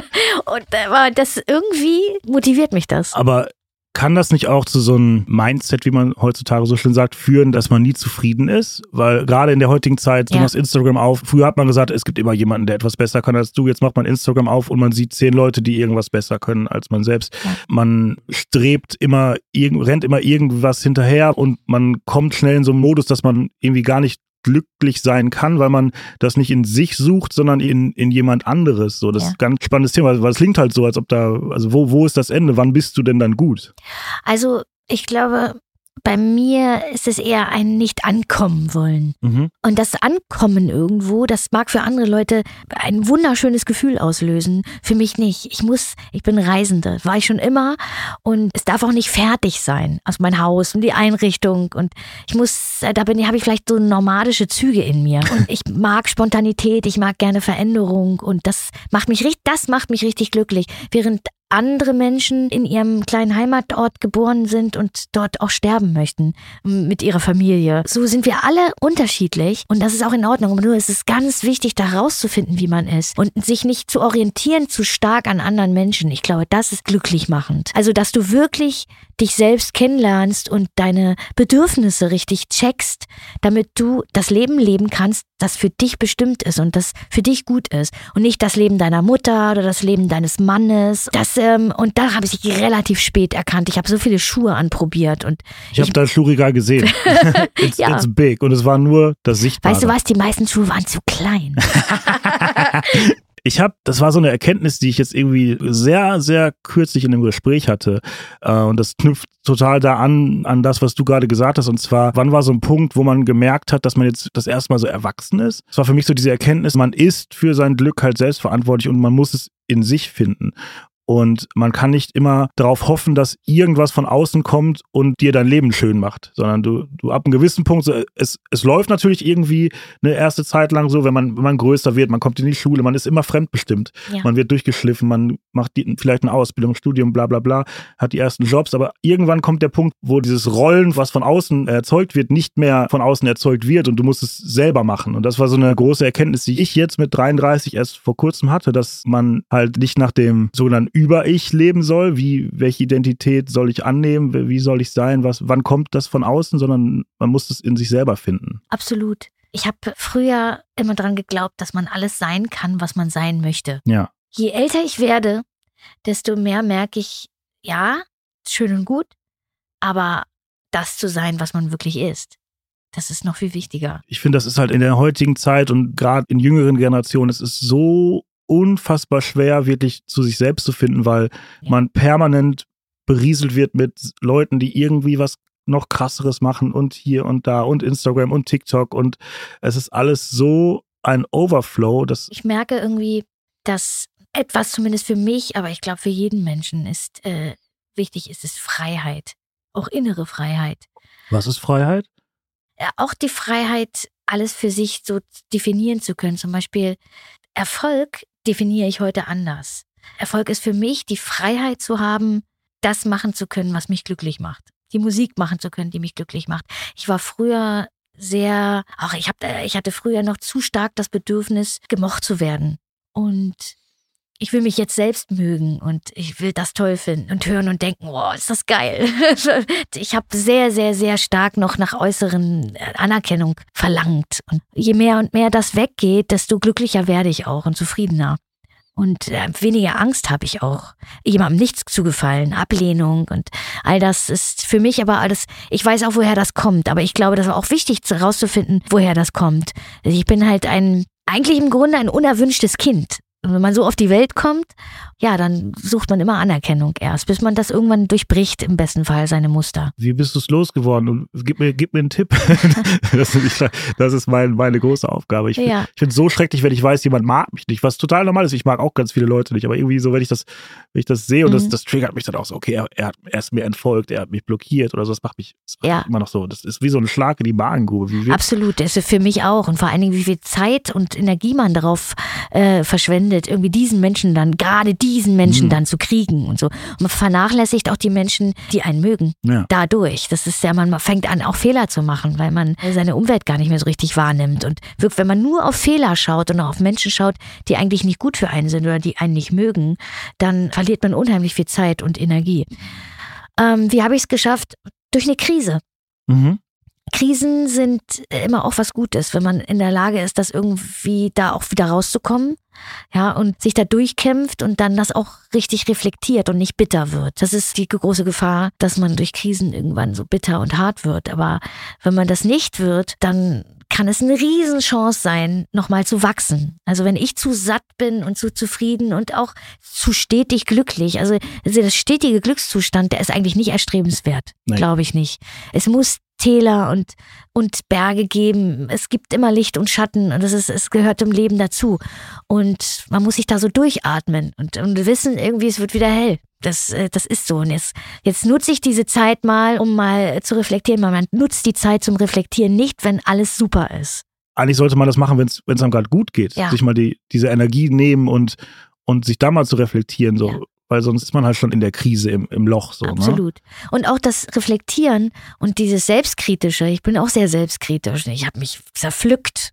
[LAUGHS] und äh, das irgendwie motiviert mich das. Aber kann das nicht auch zu so einem Mindset, wie man heutzutage so schön sagt, führen, dass man nie zufrieden ist? Weil gerade in der heutigen Zeit, du Ja. machst Instagram auf. Früher hat man gesagt, es gibt immer jemanden, der etwas besser kann als du. Jetzt macht man Instagram auf und man sieht zehn Leute, die irgendwas besser können als man selbst. Ja. Man strebt immer, rennt immer irgendwas hinterher und man kommt schnell in so einen Modus, dass man irgendwie gar nicht glücklich sein kann, weil man das nicht in sich sucht, sondern in, in jemand anderes. So, das Ja. ist ein ganz spannendes Thema, weil es klingt halt so, als ob da, also wo, wo ist das Ende? Wann bist du denn dann gut? Also ich glaube, bei mir ist es eher ein nicht ankommen wollen. Mhm. Und das Ankommen irgendwo, das mag für andere Leute ein wunderschönes Gefühl auslösen. Für mich nicht. Ich muss, ich bin Reisende, war ich schon immer. Und es darf auch nicht fertig sein. Also mein Haus und die Einrichtung. Und ich muss, äh, da bin, habe ich vielleicht so nomadische Züge in mir. Und ich [LAUGHS] mag Spontanität, ich mag gerne Veränderung. Und das macht mich richtig, das macht mich richtig glücklich. Während andere Menschen in ihrem kleinen Heimatort geboren sind und dort auch sterben möchten mit ihrer Familie. So sind wir alle unterschiedlich und das ist auch in Ordnung. Aber nur ist es ganz wichtig, da rauszufinden, wie man ist und sich nicht zu orientieren zu stark an anderen Menschen. Ich glaube, das ist glücklich machend. Also, dass du wirklich dich selbst kennenlernst und deine Bedürfnisse richtig checkst, damit du das Leben leben kannst, das für dich bestimmt ist und das für dich gut ist und nicht das Leben deiner Mutter oder das Leben deines Mannes. Das ähm, und da habe ich relativ spät erkannt. Ich habe so viele Schuhe anprobiert und Ich habe dein Schuhregal gesehen. [LAUGHS] it's, Ja. it's big. Und es war nur das Sichtbare. weißt du was? Die meisten Schuhe waren zu klein. [LAUGHS] Ich habe, das war so eine Erkenntnis, die ich jetzt irgendwie sehr, sehr kürzlich in einem Gespräch hatte. Äh, und das knüpft total da an, an das, was du gerade gesagt hast. Und zwar, wann war so ein Punkt, wo man gemerkt hat, dass man jetzt das erste Mal so erwachsen ist? Es war für mich so diese Erkenntnis, man ist für sein Glück halt selbstverantwortlich und man muss es in sich finden. Und man kann nicht immer darauf hoffen, dass irgendwas von außen kommt und dir dein Leben schön macht, sondern du, du ab einem gewissen Punkt, so, es, es läuft natürlich irgendwie eine erste Zeit lang so, wenn man, wenn man größer wird, man kommt in die Schule, man ist immer fremdbestimmt, Ja. man wird durchgeschliffen, man macht die, vielleicht eine Ausbildung, Studium, bla bla bla, hat die ersten Jobs, aber irgendwann kommt der Punkt, wo dieses Rollen, was von außen erzeugt wird, nicht mehr von außen erzeugt wird und du musst es selber machen. Und das war so eine große Erkenntnis, die ich jetzt mit 33 erst vor kurzem hatte, dass man halt nicht nach dem sogenannten Über-Ich leben soll, wie, welche Identität soll ich annehmen, wie soll ich sein, was, wann kommt das von außen, sondern man muss es in sich selber finden. Absolut. Ich habe früher immer dran geglaubt, dass man alles sein kann, was man sein möchte. Ja. Je älter ich werde, desto mehr merke ich, ja, schön und gut, aber das zu sein, was man wirklich ist, das ist noch viel wichtiger. ich finde, das ist halt in der heutigen Zeit und gerade in jüngeren Generationen, es ist so unfassbar schwer, wirklich zu sich selbst zu finden, weil Ja. man permanent berieselt wird mit Leuten, die irgendwie was noch krasseres machen und hier und da und Instagram und TikTok und es ist alles so ein Overflow, dass Ich merke irgendwie, dass etwas zumindest für mich, aber ich glaube für jeden Menschen ist äh, wichtig, ist es Freiheit. Auch innere Freiheit. Was ist Freiheit? Ja, auch die Freiheit, alles für sich so definieren zu können. Zum Beispiel Erfolg definiere ich heute anders. Erfolg ist für mich die Freiheit zu haben, das machen zu können, was mich glücklich macht. Die Musik machen zu können, die mich glücklich macht. Ich war früher sehr, auch ich, hab, ich hatte früher noch zu stark das Bedürfnis, gemocht zu werden. Und ich will mich jetzt selbst mögen und ich will das toll finden und hören und denken, oh, ist das geil. [LAUGHS] ich habe sehr, sehr, sehr stark noch nach äußeren äh, Anerkennung verlangt. Und je mehr und mehr das weggeht, desto glücklicher werde ich auch und zufriedener. Und äh, weniger Angst habe ich auch, jemandem nichts zu gefallen, Ablehnung und all das ist für mich aber alles, ich weiß auch, woher das kommt, aber ich glaube, das ist auch wichtig herauszufinden, woher das kommt. Ich bin halt ein, eigentlich im Grunde ein unerwünschtes Kind. Und wenn man so auf die Welt kommt, ja, dann sucht man immer Anerkennung erst, bis man das irgendwann durchbricht, im besten Fall seine Muster. Wie bist du es losgeworden? Und gib mir, gib mir einen Tipp. [LAUGHS] das, ist, das ist mein, meine große Aufgabe. Ich, ja. ich finde es so schrecklich, wenn ich weiß, jemand mag mich nicht, was total normal ist. Ich mag auch ganz viele Leute nicht, aber irgendwie so, wenn ich das, wenn ich das sehe und mhm. das, das triggert mich dann auch so, okay, er, er, er, ist mir entfolgt, er hat mich blockiert oder so, das macht mich, das macht ja. immer noch so. Das ist wie so ein Schlag in die Magengrube. Absolut, das ist für mich auch. Und vor allen Dingen, wie viel Zeit und Energie man darauf äh, verschwendet verschwendet, irgendwie diesen Menschen dann, gerade diesen Menschen mhm. dann zu kriegen und so. Und man vernachlässigt auch die Menschen, die einen mögen. Ja. Dadurch. Das ist ja, man fängt an, auch Fehler zu machen, weil man seine Umwelt gar nicht mehr so richtig wahrnimmt. Und wirklich, wenn man nur auf Fehler schaut und auch auf Menschen schaut, die eigentlich nicht gut für einen sind oder die einen nicht mögen, dann verliert man unheimlich viel Zeit und Energie. Ähm, wie habe ich es geschafft? Durch eine Krise. Mhm. Krisen sind immer auch was Gutes, wenn man in der Lage ist, das irgendwie da auch wieder rauszukommen. Ja, und sich da durchkämpft und dann das auch richtig reflektiert und nicht bitter wird. Das ist die große Gefahr, dass man durch Krisen irgendwann so bitter und hart wird. Aber wenn man das nicht wird, dann kann es eine Riesenchance sein, nochmal zu wachsen. Also wenn ich zu satt bin und zu zufrieden und auch zu stetig glücklich, also der stetige Glückszustand, der ist eigentlich nicht erstrebenswert, glaube ich nicht. Es muss Täler und, und Berge geben. Es gibt immer Licht und Schatten und das ist, es gehört zum Leben dazu. Und man muss sich da so durchatmen und, und wissen, irgendwie, es wird wieder hell. Das, äh, das ist so. Und jetzt, jetzt nutze ich diese Zeit mal, um mal zu reflektieren. Man nutzt die Zeit zum Reflektieren nicht, wenn alles super ist. Eigentlich sollte man das machen, wenn es einem gerade gut geht. Ja. Sich mal die, diese Energie nehmen und, und sich da mal zu reflektieren. So, ja weil sonst ist man halt schon in der Krise, im, im Loch. So, ne? Absolut. Ne? Und auch das Reflektieren und dieses Selbstkritische. Ich bin auch sehr selbstkritisch. Ich habe mich zerpflückt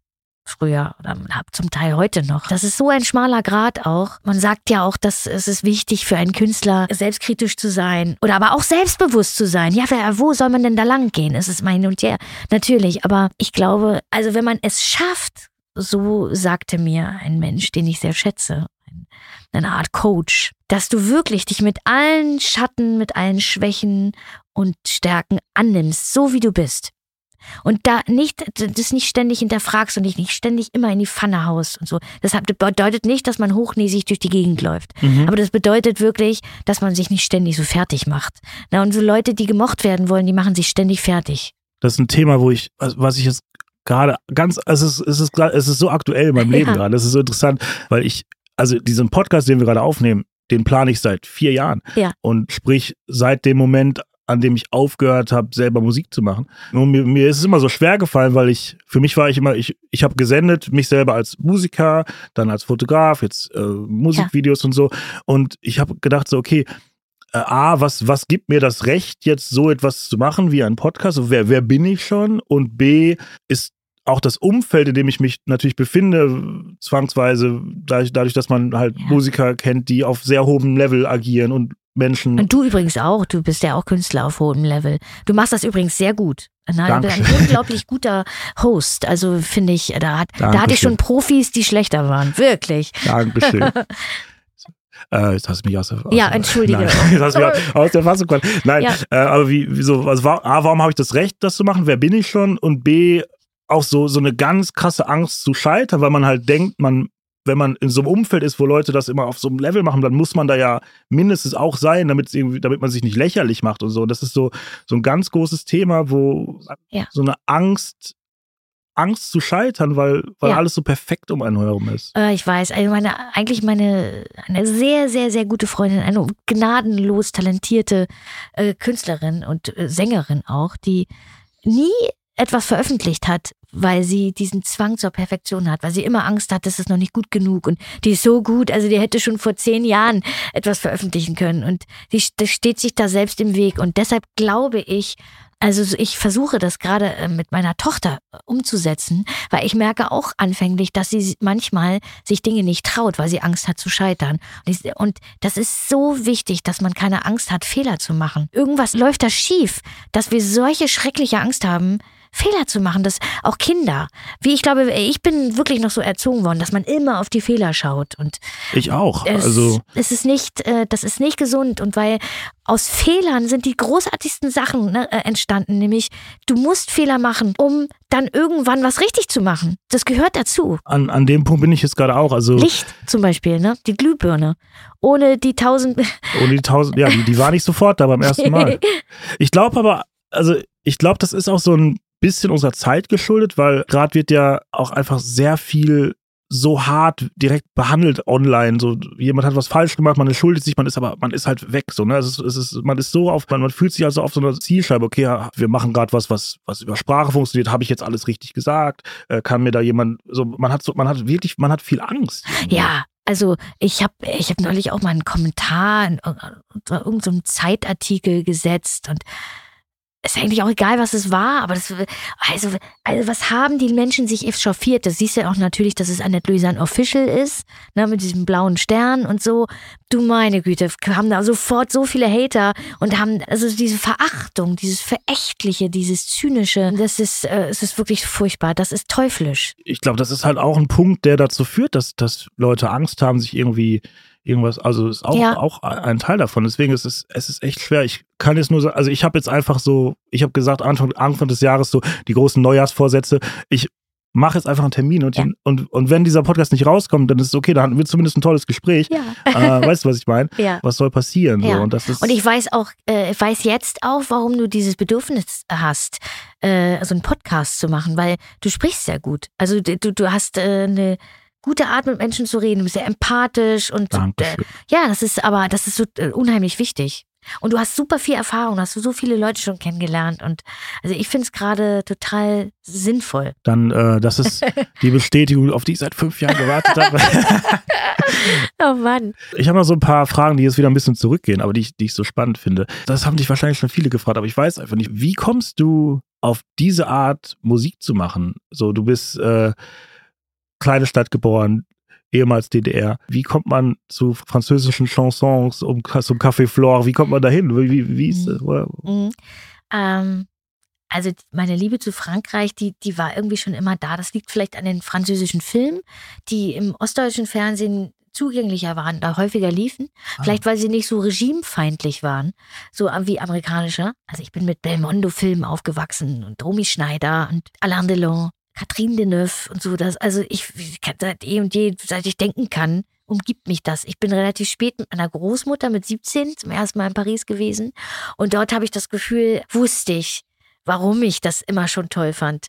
früher oder habe zum Teil heute noch. Das ist so ein schmaler Grad auch. Man sagt ja auch, dass es ist wichtig für einen Künstler, selbstkritisch zu sein oder aber auch selbstbewusst zu sein. Ja, wer, wo soll man denn da lang gehen? Es ist mein und ja, natürlich. Aber ich glaube, also wenn man es schafft, so sagte mir ein Mensch, den ich sehr schätze, eine Art Coach, dass du wirklich dich mit allen Schatten, mit allen Schwächen und Stärken annimmst, so wie du bist. Und da nicht, das nicht ständig hinterfragst und dich nicht ständig immer in die Pfanne haust und so. Das bedeutet nicht, dass man hochnäsig durch die Gegend läuft. Mhm. Aber das bedeutet wirklich, dass man sich nicht ständig so fertig macht. Na, und so Leute, die gemocht werden wollen, die machen sich ständig fertig. Das ist ein Thema, wo ich, was ich jetzt gerade ganz, es ist, es ist, es ist so aktuell in meinem [LAUGHS] Leben ja. gerade. Das ist so interessant, weil ich also diesen Podcast, den wir gerade aufnehmen, den plane ich seit vier Jahren. Ja. Und sprich, seit dem Moment, an dem ich aufgehört habe, selber Musik zu machen. Und mir, mir ist es immer so schwer gefallen, weil ich, für mich war ich immer, ich, ich habe gesendet, mich selber als Musiker, dann als Fotograf, jetzt äh, Musikvideos ja. und so. Und ich habe gedacht, so, okay, äh, A, was, was gibt mir das Recht, jetzt so etwas zu machen wie ein Podcast? wer, wer bin ich schon? Und B, ist auch das Umfeld, in dem ich mich natürlich befinde, zwangsweise, dadurch, dadurch dass man halt ja. Musiker kennt, die auf sehr hohem Level agieren und Menschen. Und du übrigens auch, du bist ja auch Künstler auf hohem Level. Du machst das übrigens sehr gut. Nein, du bist ein unglaublich guter Host. Also finde ich, da, hat, da hatte ich schon Profis, die schlechter waren. Wirklich. Dankeschön. [LAUGHS] Äh, jetzt hast du mich aus der, aus Ja, entschuldige. Nein, [LAUGHS] jetzt hast du mich aus der Fassung gebracht. Nein, ja. äh, aber wie, wieso, also, A, warum habe ich das Recht, das zu machen? Wer bin ich schon? Und B, auch so, so eine ganz krasse Angst zu scheitern, weil man halt denkt, man, wenn man in so einem Umfeld ist, wo Leute das immer auf so einem Level machen, dann muss man da ja mindestens auch sein, damit, damit man sich nicht lächerlich macht und so. Das ist so, so ein ganz großes Thema, wo ja. so eine Angst Angst zu scheitern, weil, weil Ja. alles so perfekt um einen herum ist. Äh, ich weiß, also meine, eigentlich meine, eine sehr, sehr, sehr gute Freundin, eine gnadenlos talentierte äh, Künstlerin und äh, Sängerin auch, die nie etwas veröffentlicht hat, weil sie diesen Zwang zur Perfektion hat, weil sie immer Angst hat, das ist noch nicht gut genug und die ist so gut, also die hätte schon vor zehn Jahren etwas veröffentlichen können und die st- steht sich da selbst im Weg und deshalb glaube ich, also so- ich versuche das gerade äh, mit meiner Tochter äh, umzusetzen, weil ich merke auch anfänglich, dass sie manchmal sich Dinge nicht traut, weil sie Angst hat zu scheitern. Und das ist so wichtig, dass man keine Angst hat, Fehler zu machen. Irgendwas läuft da schief, dass wir solche schreckliche Angst haben, Fehler zu machen, dass auch Kinder, wie ich glaube, ich bin wirklich noch so erzogen worden, dass man immer auf die Fehler schaut und Ich auch. es, also es ist nicht, äh, das ist nicht gesund und weil aus Fehlern sind die großartigsten Sachen ne, äh, entstanden, nämlich du musst Fehler machen, um dann irgendwann was richtig zu machen. Das gehört dazu. an, an dem Punkt bin ich jetzt gerade auch. Also Licht zum Beispiel, ne? Die Glühbirne. Ohne die tausend. [LAUGHS] ohne die tausend, ja, die, die war nicht sofort da beim ersten Mal. [LAUGHS] Ich glaube aber, also ich glaube, das ist auch so ein bisschen unserer Zeit geschuldet, weil gerade wird ja auch einfach sehr viel so hart direkt behandelt online. So jemand hat was falsch gemacht, man entschuldigt sich, man ist aber, man ist halt weg. So, ne? es ist, es ist, man ist so auf, man, man fühlt sich also auf so einer Zielscheibe, okay, wir machen gerade was, was, was über Sprache funktioniert, habe ich jetzt alles richtig gesagt? Äh, kann mir da jemand, so, man hat so, man hat wirklich, man hat viel Angst. Ja, also ich habe ich hab neulich auch mal einen Kommentar in unter irgendeinem Zeitartikel gesetzt und ist eigentlich auch egal, was es war, aber das, also, also was haben die Menschen sich echauffiert? Das siehst du ja auch natürlich, dass es Annette Louisanne Official ist, ne, mit diesem blauen Stern und so. Du meine Güte, haben da sofort so viele Hater und haben, also diese Verachtung, dieses Verächtliche, dieses Zynische, das ist, äh, es ist wirklich furchtbar, das ist teuflisch. ich glaube, das ist halt auch ein Punkt, der dazu führt, dass, dass Leute Angst haben, sich irgendwie irgendwas, also ist auch, Ja. auch ein Teil davon. Deswegen ist es, es ist echt schwer. Ich kann jetzt nur sagen, also ich habe jetzt einfach so, ich habe gesagt, Anfang, Anfang des Jahres so die großen Neujahrsvorsätze. Ich mache jetzt einfach einen Termin und, Ja. den, und, und wenn dieser Podcast nicht rauskommt, dann ist es okay, dann hatten wir zumindest ein tolles Gespräch. Ja. Äh, weißt du, was ich meine? [LAUGHS] Ja. Was soll passieren? So? Und, das ist, Und ich weiß auch, äh, ich weiß jetzt auch, warum du dieses Bedürfnis hast, äh, so einen Podcast zu machen, weil du sprichst sehr gut. Also du, du- du hast äh, eine gute Art mit Menschen zu reden, du bist sehr empathisch und äh, ja, das ist aber, das ist so äh, unheimlich wichtig. Und du hast super viel Erfahrung, hast du so viele Leute schon kennengelernt und also ich finde es gerade total sinnvoll. Dann, äh, das ist [LAUGHS] die Bestätigung, auf die ich seit fünf Jahren gewartet habe. [LAUGHS] Oh Mann. Ich habe noch so ein paar Fragen, die jetzt wieder ein bisschen zurückgehen, aber die ich, die ich so spannend finde. Das haben dich wahrscheinlich schon viele gefragt, aber ich weiß einfach nicht, wie kommst du auf diese Art Musik zu machen? So, du bist äh, kleine Stadt geboren, ehemals DDR. Wie kommt man zu französischen Chansons, um, zum Café Flore? Wie kommt man dahin? Wie, wie, wie ist das? Mhm. Ähm, also meine Liebe zu Frankreich, die, die war irgendwie schon immer da. Das liegt vielleicht an den französischen Filmen, die im ostdeutschen Fernsehen zugänglicher waren, da häufiger liefen. Vielleicht, weil sie nicht so regimefeindlich waren, so wie amerikanische. Also ich bin mit Belmondo-Filmen aufgewachsen und Romy Schneider und Alain Delon, Catherine Deneuve und so. Das, also ich, seit eh und je, seit ich denken kann, umgibt mich das. Ich bin relativ spät mit meiner Großmutter mit 17 zum ersten Mal in Paris gewesen und dort habe ich das Gefühl, wusste ich, warum ich das immer schon toll fand.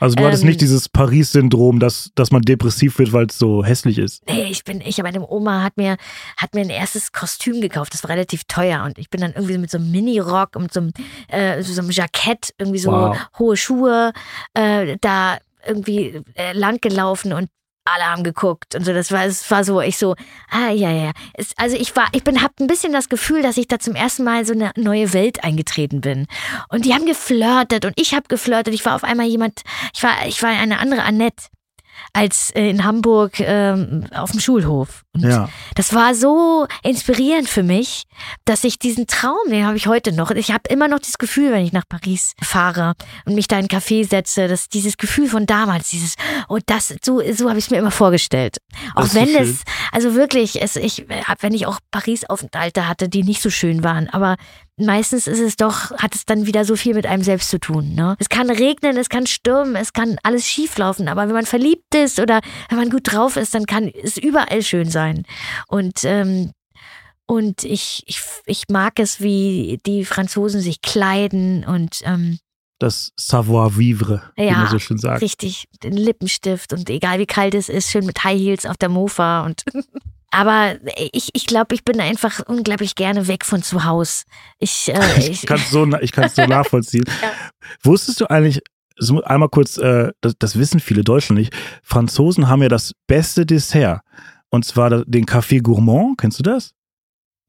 Also du hattest Ähm, nicht dieses Paris-Syndrom, dass, dass man depressiv wird, weil es so hässlich ist. Nee, ich bin, ich meine Oma hat mir, hat mir ein erstes Kostüm gekauft, das war relativ teuer und ich bin dann irgendwie mit so einem Mini-Rock und so einem, äh, so einem Jackett, irgendwie so Wow. hohe Schuhe, äh, da irgendwie äh, lang gelaufen und alle haben geguckt und so. Das war, es war so, ich so, ah ja, ja. Es, also ich war, ich bin, hab ein bisschen das Gefühl, dass ich da zum ersten Mal so eine neue Welt eingetreten bin. Und die haben geflirtet und ich habe geflirtet. Ich war auf einmal jemand, ich war, ich war eine andere Annette als äh, in Hamburg ähm, auf dem Schulhof. Und Ja. das war so inspirierend für mich, dass ich diesen Traum, den habe ich heute noch. Ich habe immer noch das Gefühl, wenn ich nach Paris fahre und mich da in einen Café setze, dass dieses Gefühl von damals, dieses, oh, das, so, so habe ich es mir immer vorgestellt. Auch Das so wenn es, also wirklich, es, ich, wenn ich auch Paris-Aufenthalte hatte, die nicht so schön waren, aber meistens ist es doch, hat es dann wieder so viel mit einem selbst zu tun. Ne? Es kann regnen, es kann stürmen, es kann alles schieflaufen, aber wenn man verliebt ist oder wenn man gut drauf ist, dann kann es überall schön sein. Und ähm, und ich, ich, ich mag es, wie die Franzosen sich kleiden und ähm, das Savoir-vivre, wie Ja, man so schön sagt. Richtig, den Lippenstift und egal wie kalt es ist, schön mit High Heels auf der Mofa und [LAUGHS] aber ich, ich glaube, ich bin einfach unglaublich gerne weg von zu Hause. Ich, äh, [LAUGHS] Ich ich, kann es so, ich so [LAUGHS] nachvollziehen. Ja. Wusstest du eigentlich, einmal kurz, äh, das, das wissen viele Deutschen nicht, Franzosen haben ja das beste Dessert. Und zwar den Café Gourmand, kennst du das?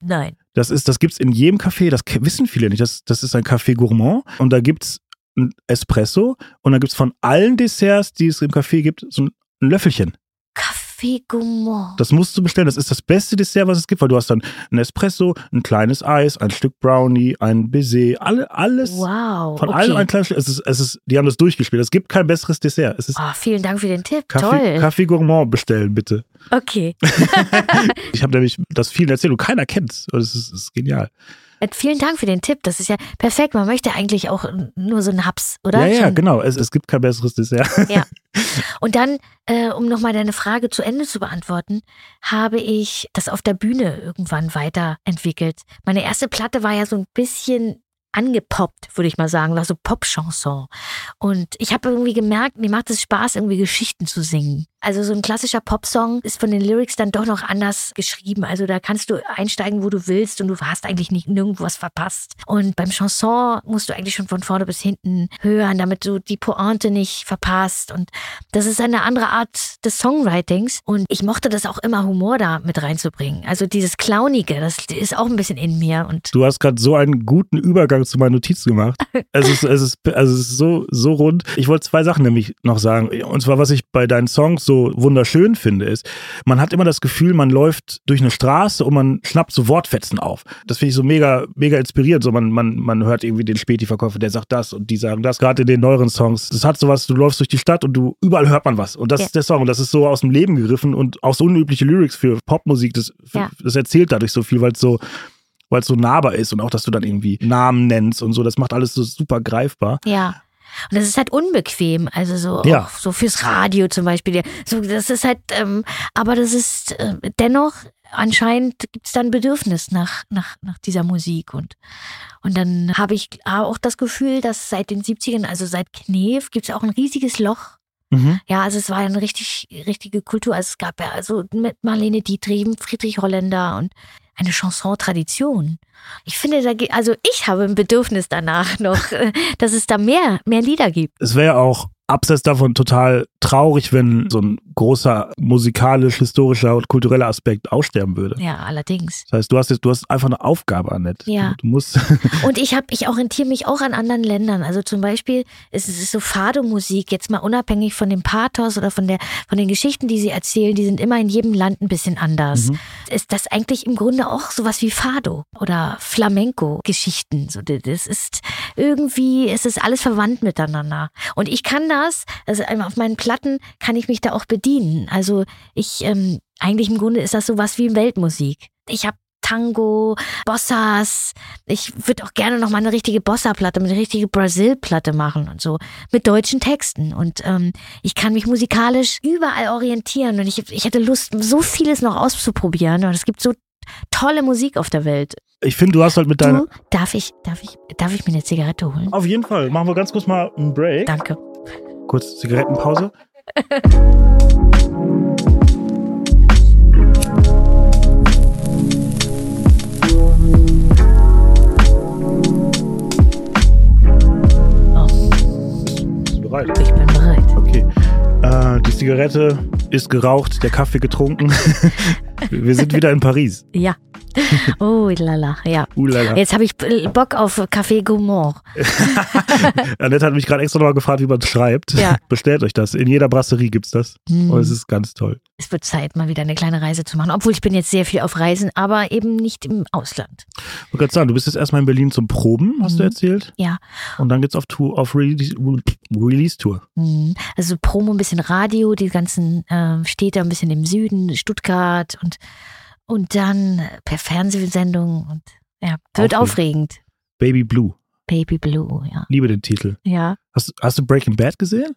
nein. Das ist, das gibt's in jedem Café, das wissen viele nicht. Das, das ist ein Café Gourmand und da gibt's ein Espresso und da gibt's von allen Desserts, die es im Café gibt, so ein Löffelchen. Café Gourmand. Das musst du bestellen. Das ist das beste Dessert, was es gibt, weil du hast dann ein Espresso, ein kleines Eis, ein Stück Brownie, ein Baiser, alle, alles. Wow. Von okay. allem ein kleines Stück. Es ist, es ist, die haben das durchgespielt. Es gibt kein besseres Dessert. Es ist Oh, vielen Dank für den Tipp. Kaffee, Toll. Kaffee Gourmand bestellen, bitte. Okay. [LAUGHS] Ich habe nämlich das vielen erzählt und keiner kennt's. Und es ist, es ist genial. Äh, Vielen Dank für den Tipp. Das ist ja perfekt. Man möchte eigentlich auch nur so einen Haps, oder? Ja, ja, genau. Es, es gibt kein besseres Dessert. [LAUGHS] Und dann, äh, um nochmal deine Frage zu Ende zu beantworten, habe ich das auf der Bühne irgendwann weiterentwickelt. Meine erste Platte war ja so ein bisschen angepoppt, würde ich mal sagen, war so Pop-Chanson. Und ich habe irgendwie gemerkt, mir macht es Spaß, irgendwie Geschichten zu singen. Also so ein klassischer Popsong ist von den Lyrics dann doch noch anders geschrieben. Also da kannst du einsteigen, wo du willst und du hast eigentlich nicht nirgendwo was verpasst. Und beim Chanson musst du eigentlich schon von vorne bis hinten hören, damit du die Pointe nicht verpasst. Und das ist eine andere Art des Songwritings. Und ich mochte das auch immer, Humor da mit reinzubringen. Also dieses Clownige, das ist auch ein bisschen in mir. Und Du hast gerade so einen guten Übergang zu meinen Notizen gemacht. [LAUGHS] Es ist, es ist, also es ist so, so rund. Ich wollte zwei Sachen nämlich noch sagen. Und zwar, was ich bei deinen Songs so wunderschön finde, ist, man hat immer das Gefühl, man läuft durch eine Straße und man schnappt so Wortfetzen auf. Das finde ich so mega, mega inspirierend. So man, man, man hört irgendwie den Späti-Verkäufer, der sagt das und die sagen das. Gerade in den neueren Songs. Das hat sowas, du läufst durch die Stadt und du, überall hört man was. Und das Ja. ist der Song. Und das ist so aus dem Leben gegriffen und auch so unübliche Lyrics für Popmusik. Das, Ja. das erzählt dadurch so viel, weil es so, weil es so nahbar ist und auch, dass du dann irgendwie Namen nennst und so, das macht alles so super greifbar. ja. Und das ist halt unbequem, also so Ja. so fürs Radio zum Beispiel. So, das ist halt, ähm, aber das ist äh, dennoch anscheinend gibt es dann Bedürfnis nach, nach, nach dieser Musik und und dann habe ich auch das Gefühl, dass seit den 70ern, also seit Knef, gibt es auch ein riesiges Loch Mhm. Ja, also es war eine richtig, richtige Kultur. Also es gab ja also mit Marlene Dietrich, Friedrich Holländer und eine Chanson-Tradition. Ich finde, da, also ich habe ein Bedürfnis danach noch, [LAUGHS] dass es da mehr, mehr Lieder gibt. Es wäre auch abseits davon total traurig, wenn so ein großer musikalisch, historischer und kultureller Aspekt aussterben würde. Ja, allerdings. Das heißt, du hast jetzt, du hast einfach eine Aufgabe, Annette. Ja. Du musst, [LAUGHS] Und ich habe, ich orientiere mich auch an anderen Ländern. Also zum Beispiel, es ist so Fado-Musik, jetzt mal unabhängig von dem Pathos oder von der, von den Geschichten, die sie erzählen, die sind immer in jedem Land ein bisschen anders. Mhm. Ist das eigentlich im Grunde auch sowas wie Fado oder Flamenco-Geschichten? So, das ist irgendwie, es ist alles verwandt miteinander. Und ich kann das, also auf meinen Platten kann ich mich da auch bedienen. Also ich, ähm, eigentlich im Grunde ist das sowas wie Weltmusik. Ich habe Tango, Bossas. Ich würde auch gerne noch mal eine richtige Bossa-Platte, eine richtige Brasil-Platte machen und so mit deutschen Texten. Und ähm, ich kann mich musikalisch überall orientieren und ich, ich hätte Lust, so vieles noch auszuprobieren. Und es gibt so tolle Musik auf der Welt. ich finde, du hast halt mit deiner. Du, darf ich, darf ich, darf ich mir eine Zigarette holen? Auf jeden Fall. Machen wir ganz kurz mal einen Break. Danke. Kurz Zigarettenpause. Bereit? ich bin bereit. Okay. Äh, die Zigarette ist geraucht, der Kaffee getrunken. [LAUGHS] Wir sind wieder in Paris. Ja. Oh, lala, ja. Ulala. Jetzt habe ich Bock auf Café Gourmand. [LAUGHS] Annette hat mich gerade extra nochmal gefragt, wie man es schreibt. Ja. Bestellt euch das. In jeder Brasserie gibt's das. Hm. Und es ist ganz toll. Es wird Zeit, mal wieder eine kleine Reise zu machen. Obwohl ich bin jetzt sehr viel auf Reisen, aber eben nicht im Ausland. Ich wollte gerade sagen, du bist jetzt erstmal in Berlin zum Proben, hast du Mhm. erzählt. Ja. Und dann geht's auf Tour, auf Release- Release-Tour. Mhm. Also Promo, ein bisschen Radio, die ganzen äh, Städte ein bisschen im Süden, Stuttgart und, und dann per Fernsehsendung und ja, wird Aufregend. aufregend. Baby Blue. Baby Blue, ja. Liebe den Titel. Ja. Hast, hast du Breaking Bad gesehen?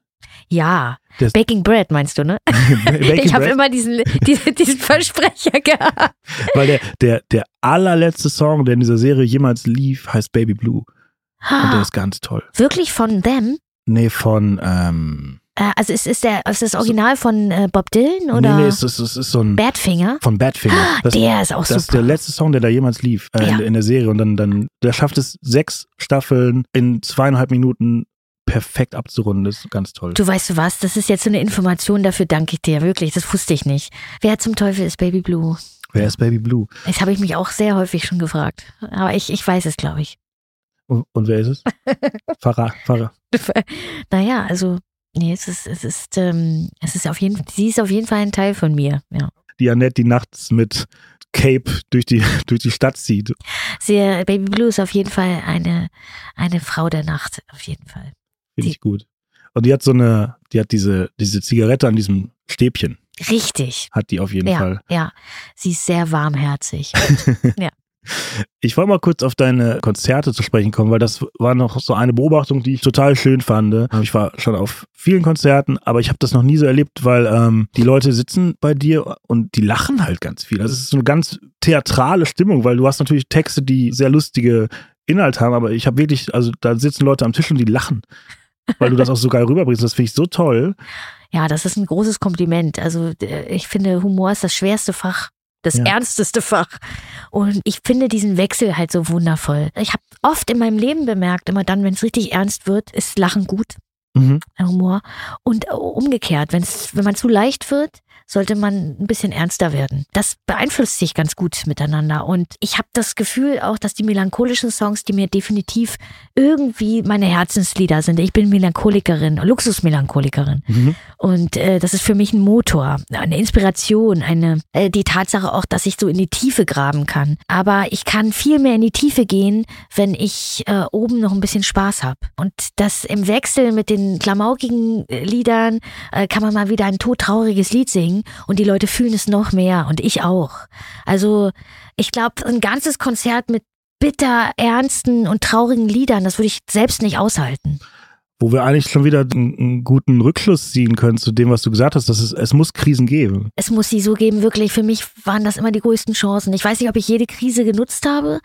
Ja. Das- Baking Bread meinst du, ne? [LAUGHS] [LAUGHS] Ich habe immer diesen, diesen, diesen Versprecher gehabt. Weil der, der, der allerletzte Song, der in dieser Serie jemals lief, heißt Baby Blue. Und der ist ganz toll. Wirklich von them? Nee, von, ähm, Äh, also ist, ist, der, ist das Original von äh, Bob Dylan oder nee, nee, es ist, es ist so ein, Badfinger? von Badfinger. Das, der ist auch das ist super. der letzte Song, der da jemals lief, äh, Ja. in, in der Serie. Und dann, dann, der schafft es, sechs Staffeln in zweieinhalb Minuten perfekt abzurunden. Das ist ganz toll. Du weißt du was, das ist jetzt so eine Information, dafür danke ich dir, wirklich, das wusste ich nicht. Wer zum Teufel ist Baby Blue? Wer ist Baby Blue? Das habe ich mich auch sehr häufig schon gefragt. Aber ich, ich weiß es, glaube ich. Und, und wer ist es? [LAUGHS] Pfarrer, Pfarrer. naja, also, nee, es ist, es ist, ähm, es ist auf jeden sie ist auf jeden Fall ein Teil von mir, ja. Die Annette, die nachts mit Cape durch die, [LAUGHS] durch die Stadt zieht. Sehr, Baby Blue ist auf jeden Fall eine, eine Frau der Nacht, auf jeden Fall. Finde ich gut. Und die hat so eine, die hat diese, diese Zigarette an diesem Stäbchen. Richtig. Hat die auf jeden ja, Fall. ja. Sie ist sehr warmherzig. [LAUGHS] Ich wollte mal kurz auf deine Konzerte zu sprechen kommen, weil das war noch so eine Beobachtung, die ich total schön fand. Ich war schon auf vielen Konzerten, aber ich habe das noch nie so erlebt, weil ähm, die Leute sitzen bei dir und die lachen halt ganz viel. Also es ist so eine ganz theatrale Stimmung, weil du hast natürlich Texte, die sehr lustige Inhalt haben, aber ich habe wirklich, also da sitzen Leute am Tisch und die lachen. Weil du das auch so geil rüberbringst. Das finde ich so toll. Ja, das ist ein großes Kompliment. Also äh, ich finde, Humor ist das schwerste Fach, das Ja. ernsteste Fach. Und ich finde diesen Wechsel halt so wundervoll. Ich habe oft in meinem Leben bemerkt, immer dann, wenn es richtig ernst wird, ist Lachen gut, Mhm. Humor. Und umgekehrt, wenn's, wenn man zu leicht wird, sollte man ein bisschen ernster werden. Das beeinflusst sich ganz gut miteinander. Und ich habe das Gefühl auch, dass die melancholischen Songs, die mir definitiv irgendwie meine Herzenslieder sind. Ich bin Melancholikerin, Luxusmelancholikerin. Mhm. Und äh, das ist für mich ein Motor, eine Inspiration, eine äh, die Tatsache auch, dass ich so in die Tiefe graben kann. Aber ich kann viel mehr in die Tiefe gehen, wenn ich äh, oben noch ein bisschen Spaß habe. Und das im Wechsel mit den klamaukigen äh, Liedern äh, kann man mal wieder ein todtrauriges Lied singen und die Leute fühlen es noch mehr und ich auch. Also ich glaube, ein ganzes Konzert mit bitter ernsten und traurigen Liedern, das würde ich selbst nicht aushalten. Wo wir eigentlich schon wieder einen, einen guten Rückschluss ziehen können zu dem, was du gesagt hast, dass es, es muss Krisen geben. es muss sie so geben, wirklich. Für mich waren das immer die größten Chancen. Ich weiß nicht, ob ich jede Krise genutzt habe.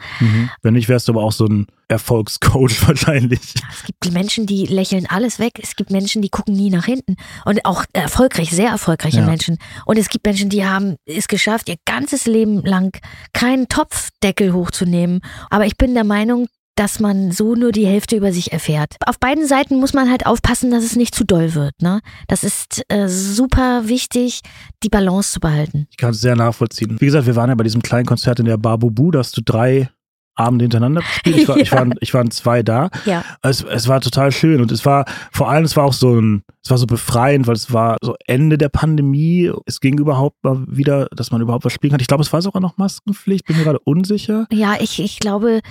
Wenn nicht, wärst du aber auch so ein Erfolgscoach [LAUGHS] wahrscheinlich. Es gibt Menschen, die lächeln alles weg. Es gibt Menschen, die gucken nie nach hinten. Und auch erfolgreich, sehr erfolgreiche Ja. Menschen. Und es gibt Menschen, die haben es geschafft, ihr ganzes Leben lang keinen Topfdeckel hochzunehmen. Aber ich bin der Meinung, dass man so nur die Hälfte über sich erfährt. Auf beiden Seiten muss man halt aufpassen, dass es nicht zu doll wird. Ne? Das ist äh, super wichtig, die Balance zu behalten. Ich kann es sehr nachvollziehen. Wie gesagt, wir waren ja bei diesem kleinen Konzert in der Bar Bubu, da hast du drei Abende hintereinander gespielt. Ich war, ich [LAUGHS] Ja. war, ich waren zwei da. Ja. Es, es war total schön und es war vor allem, es war auch so ein, es war so befreiend, weil es war so Ende der Pandemie. Es ging überhaupt mal wieder, dass man überhaupt was spielen kann. Ich glaube, es war sogar noch Maskenpflicht, bin mir gerade unsicher. Ja, ich, ich glaube,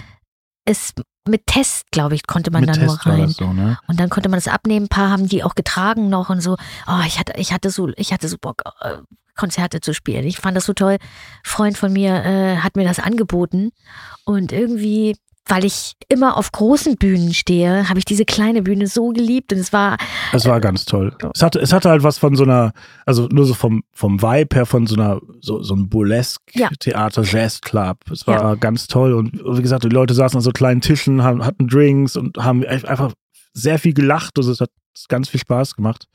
es mit Test, glaube ich, konnte man Mit da nur rein. so, ne? Und dann konnte man das abnehmen. Ein paar haben die auch getragen noch und so. Oh, ich hatte, ich hatte so, ich hatte so Bock, äh, Konzerte zu spielen. Ich fand das so toll. Ein Freund von mir äh, hat mir das angeboten und irgendwie weil ich immer auf großen Bühnen stehe, habe ich diese kleine Bühne so geliebt und es war Es war ganz toll. Es hatte, es hatte halt was von so einer, also nur so vom, vom Vibe her, von so einer, so, so einem Ja. Burlesque-Theater, Jazz-Club. Es war ganz toll. Und wie gesagt, die Leute saßen an so kleinen Tischen, haben, hatten Drinks und haben einfach sehr viel gelacht. Also es hat ganz viel Spaß gemacht.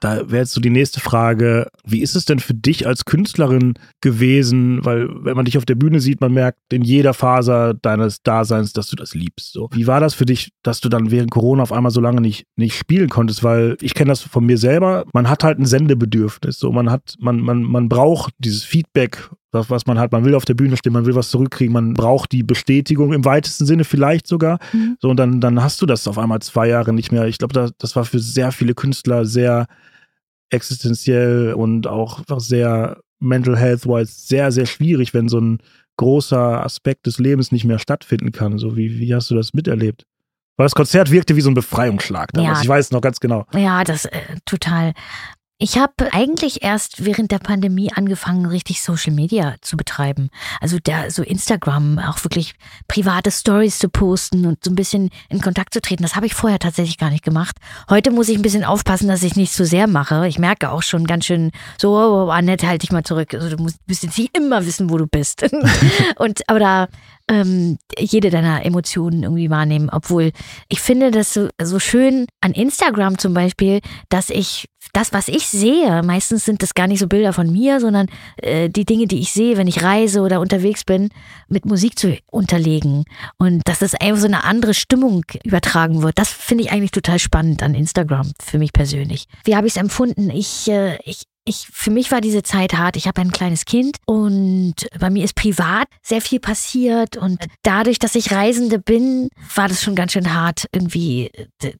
Da wäre jetzt so die nächste Frage, wie ist es denn für dich als Künstlerin gewesen? Weil wenn man dich auf der Bühne sieht, man merkt in jeder Faser deines Daseins, dass du das liebst. So. Wie war das für dich, dass du dann während Corona auf einmal so lange nicht, nicht spielen konntest? Weil ich kenne das von mir selber, man hat halt ein Sendebedürfnis. So, man hat, man, man, man braucht dieses Feedback, das, was man halt, man will auf der Bühne stehen, man will was zurückkriegen, man braucht die Bestätigung im weitesten Sinne vielleicht sogar. Mhm. So, und dann, dann hast du das auf einmal zwei Jahre nicht mehr. Ich glaube, das, das war für sehr viele Künstler sehr existenziell und auch sehr mental health-wise sehr, sehr schwierig, wenn so ein großer Aspekt des Lebens nicht mehr stattfinden kann. So, wie, wie hast du das miterlebt? Weil das Konzert wirkte wie so ein Befreiungsschlag damals. Ja. Ich weiß noch ganz genau. Ja, das äh, total. Ich habe eigentlich erst während der Pandemie angefangen, richtig Social Media zu betreiben. Also der, so Instagram, auch wirklich private Stories zu posten und so ein bisschen in Kontakt zu treten. Das habe ich vorher tatsächlich gar nicht gemacht. Heute muss ich ein bisschen aufpassen, dass ich nicht zu sehr mache. Ich merke auch schon ganz schön so, oh, oh, Annette, halt dich mal zurück. Also du musst, jetzt nicht immer wissen, wo du bist. [LAUGHS] und aber da ähm, jede deiner Emotionen irgendwie wahrnehmen. Obwohl ich finde das so, so schön an Instagram zum Beispiel, dass ich das, was ich sehe, meistens sind das gar nicht so Bilder von mir, sondern äh, die Dinge, die ich sehe, wenn ich reise oder unterwegs bin, mit Musik zu unterlegen. Und dass das einfach so eine andere Stimmung übertragen wird. Das finde ich eigentlich total spannend an Instagram, für mich persönlich. Wie habe ich es empfunden? Ich, äh, ich, ich, für mich war diese Zeit hart. Ich habe ein kleines Kind und bei mir ist privat sehr viel passiert und dadurch, dass ich Reisende bin, war das schon ganz schön hart, irgendwie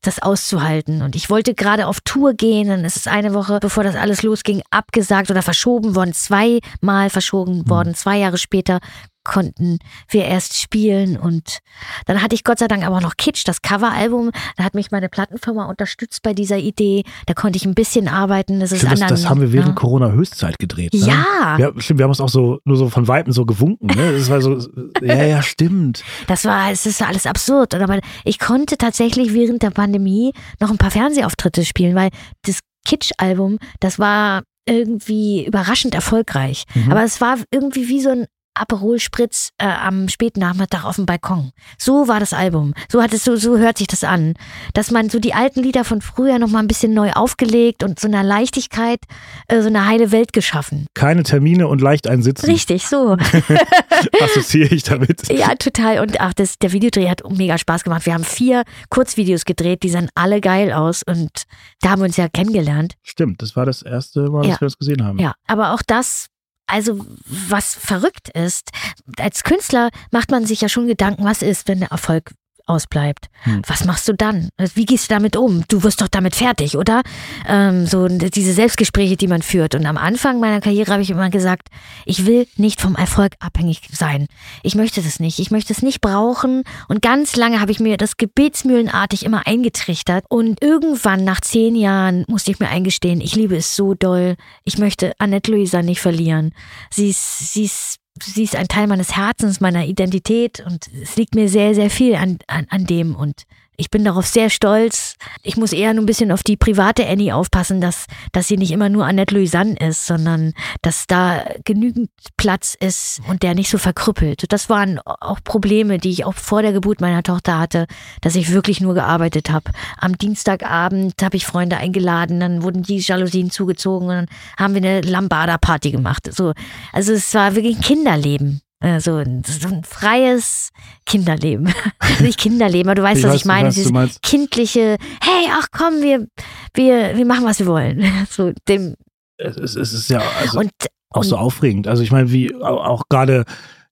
das auszuhalten. Und ich wollte gerade auf Tour gehen, dann ist es eine Woche, bevor das alles losging, abgesagt oder verschoben worden, zweimal verschoben hm. worden. Zwei Jahre später konnten wir erst spielen und dann hatte ich Gott sei Dank aber noch Kitsch, das Coveralbum. Da hat mich meine Plattenfirma unterstützt bei dieser Idee. Da konnte ich ein bisschen arbeiten. Das, ist stimmt, anderen, das, das haben wir während ja. Corona Höchstzeit gedreht. Ne? Ja. ja. Stimmt, wir haben uns auch so nur so von Weitem so gewunken. Ne? Das war so, [LAUGHS] ja, ja, stimmt. Das war, es ist alles absurd. Aber ich konnte tatsächlich während der Pandemie noch ein paar Fernsehauftritte spielen, weil das Kitsch-Album, das war irgendwie überraschend erfolgreich. Mhm. Aber es war irgendwie wie so ein Aperol Spritz äh, am späten Nachmittag auf dem Balkon. So war das Album. So hat es so so hört sich das an, dass man so die alten Lieder von früher noch mal ein bisschen neu aufgelegt und so einer Leichtigkeit äh, so eine heile Welt geschaffen. Keine Termine und leicht einsitzen. Richtig, so. [LAUGHS] [LAUGHS] Assoziiere ich damit. Ja, total und ach, das der Videodreh hat mega Spaß gemacht. Wir haben vier Kurzvideos gedreht, die sahen alle geil aus und da haben wir uns ja kennengelernt. Stimmt, das war das erste Mal, dass ja. wir uns gesehen haben. Ja, aber auch das also was verrückt ist, als Künstler macht man sich ja schon Gedanken, was ist, wenn der Erfolg ausbleibt. Hm. Was machst du dann? Wie gehst du damit um? Du wirst doch damit fertig, oder? Ähm, so diese Selbstgespräche, die man führt. Und am Anfang meiner Karriere habe ich immer gesagt, ich will nicht vom Erfolg abhängig sein. Ich möchte das nicht. Ich möchte es nicht brauchen. Und ganz lange habe ich mir das gebetsmühlenartig immer eingetrichtert. Und irgendwann nach zehn Jahren musste ich mir eingestehen, ich liebe es so doll. Ich möchte Annette Luisa nicht verlieren. Sie ist, sie ist sie ist ein Teil meines Herzens, meiner Identität und es liegt mir sehr, sehr viel an, an, an dem und ich bin darauf sehr stolz. Ich muss eher nur ein bisschen auf die private Annie aufpassen, dass, dass sie nicht immer nur Annette Louisanne ist, sondern dass da genügend Platz ist und der nicht so verkrüppelt. Das waren auch Probleme, die ich auch vor der Geburt meiner Tochter hatte, dass ich wirklich nur gearbeitet habe. Am Dienstagabend habe ich Freunde eingeladen, dann wurden die Jalousien zugezogen und dann haben wir eine Lambada-Party gemacht. So, also es war wirklich ein Kinderleben. Äh, so ein, so ein freies Kinderleben. [LAUGHS] Nicht Kinderleben, aber du weißt, ich was weiß, ich meine. Dieses kindliche, hey, ach komm, wir, wir, wir machen, was wir wollen. [LAUGHS] So dem. Es, es, es ist ja also und, auch und, so aufregend. Also ich meine, wie auch gerade,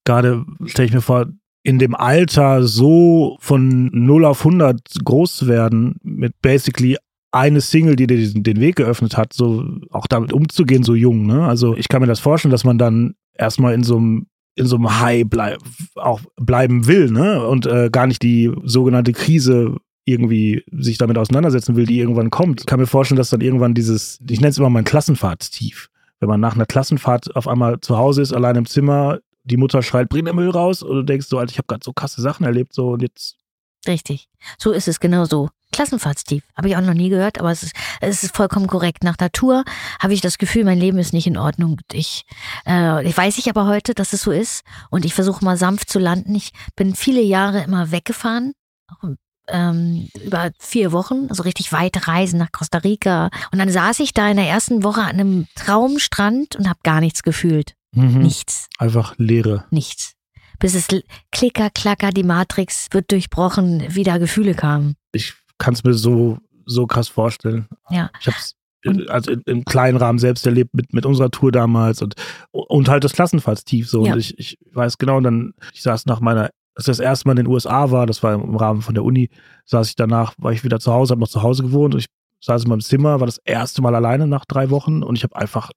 gerade stelle ich mir vor, in dem Alter so von 0 auf 100 groß zu werden, mit basically eine Single, die dir den Weg geöffnet hat, so auch damit umzugehen, so jung. Ne? Also ich kann mir das vorstellen, dass man dann erstmal in so einem in so einem High bleib, auch bleiben will, ne? Und äh, gar nicht die sogenannte Krise irgendwie sich damit auseinandersetzen will, die irgendwann kommt. Ich kann mir vorstellen, dass dann irgendwann dieses, ich nenne es immer mein Klassenfahrtstief. Wenn man nach einer Klassenfahrt auf einmal zu Hause ist, allein im Zimmer, die Mutter schreit, bring den Müll raus, und du denkst so, Alter, ich habe gerade so krasse Sachen erlebt, so und jetzt. Richtig. So ist es genau so. Klassenfahrtstief. Habe ich auch noch nie gehört, aber es ist, es ist vollkommen korrekt. Nach Natur habe ich das Gefühl, mein Leben ist nicht in Ordnung. Ich, äh, ich weiß ich aber heute, dass es so ist und ich versuche mal sanft zu landen. Ich bin viele Jahre immer weggefahren, ähm, über vier Wochen, also richtig weite Reisen nach Costa Rica. Und dann saß ich da in der ersten Woche an einem Traumstrand und habe gar nichts gefühlt. Mhm. Nichts. Einfach Leere. Nichts. Bis es klicker, klacker, die Matrix wird durchbrochen, wieder Gefühle kamen. Ich kann es mir so, so krass vorstellen. Ja. Ich habe es also im kleinen Rahmen selbst erlebt mit, mit unserer Tour damals und, und halt das Klassenfahrtstief so. Ja. Und ich, ich weiß genau, dann, ich saß nach meiner, als das erste Mal in den USA war, das war im Rahmen von der Uni, saß ich danach, war ich wieder zu Hause, habe noch zu Hause gewohnt und ich saß in meinem Zimmer, war das erste Mal alleine nach drei Wochen und ich habe einfach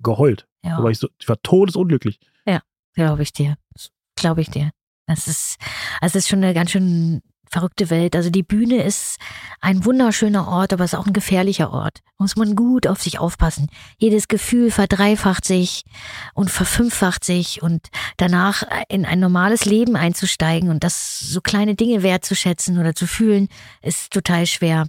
geheult. Ja. Aber ich, so, ich war todesunglücklich. Ja, glaube ich dir. Glaube ich dir. Das ist, also es ist schon eine ganz schön verrückte Welt. Also die Bühne ist ein wunderschöner Ort, aber es ist auch ein gefährlicher Ort. Muss man gut auf sich aufpassen. Jedes Gefühl verdreifacht sich und verfünffacht sich und danach in ein normales Leben einzusteigen und das so kleine Dinge wertzuschätzen oder zu fühlen, ist total schwer.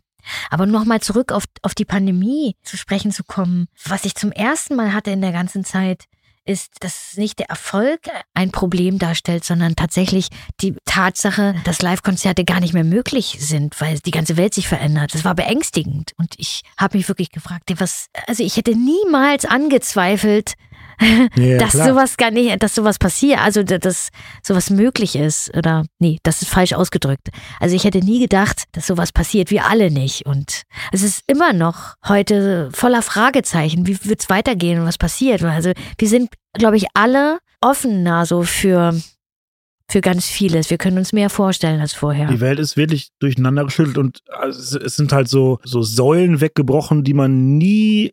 Aber nochmal zurück auf, auf die Pandemie zu sprechen zu kommen, was ich zum ersten Mal hatte in der ganzen Zeit, ist, dass nicht der Erfolg ein Problem darstellt, sondern tatsächlich die Tatsache, dass Live-Konzerte gar nicht mehr möglich sind, weil die ganze Welt sich verändert. Das war beängstigend. Und ich habe mich wirklich gefragt, was, also ich hätte niemals angezweifelt, ja, [LAUGHS] dass klar. sowas gar nicht, dass sowas passiert, also dass sowas möglich ist oder nee, das ist falsch ausgedrückt. Also ich hätte nie gedacht, dass sowas passiert, wir alle nicht und es ist immer noch heute voller Fragezeichen, wie wird es weitergehen und was passiert. Also wir sind, glaube ich, alle offener so für für ganz vieles. Wir können uns mehr vorstellen als vorher. Die Welt ist wirklich durcheinander geschüttelt und also es sind halt so, so Säulen weggebrochen, die man nie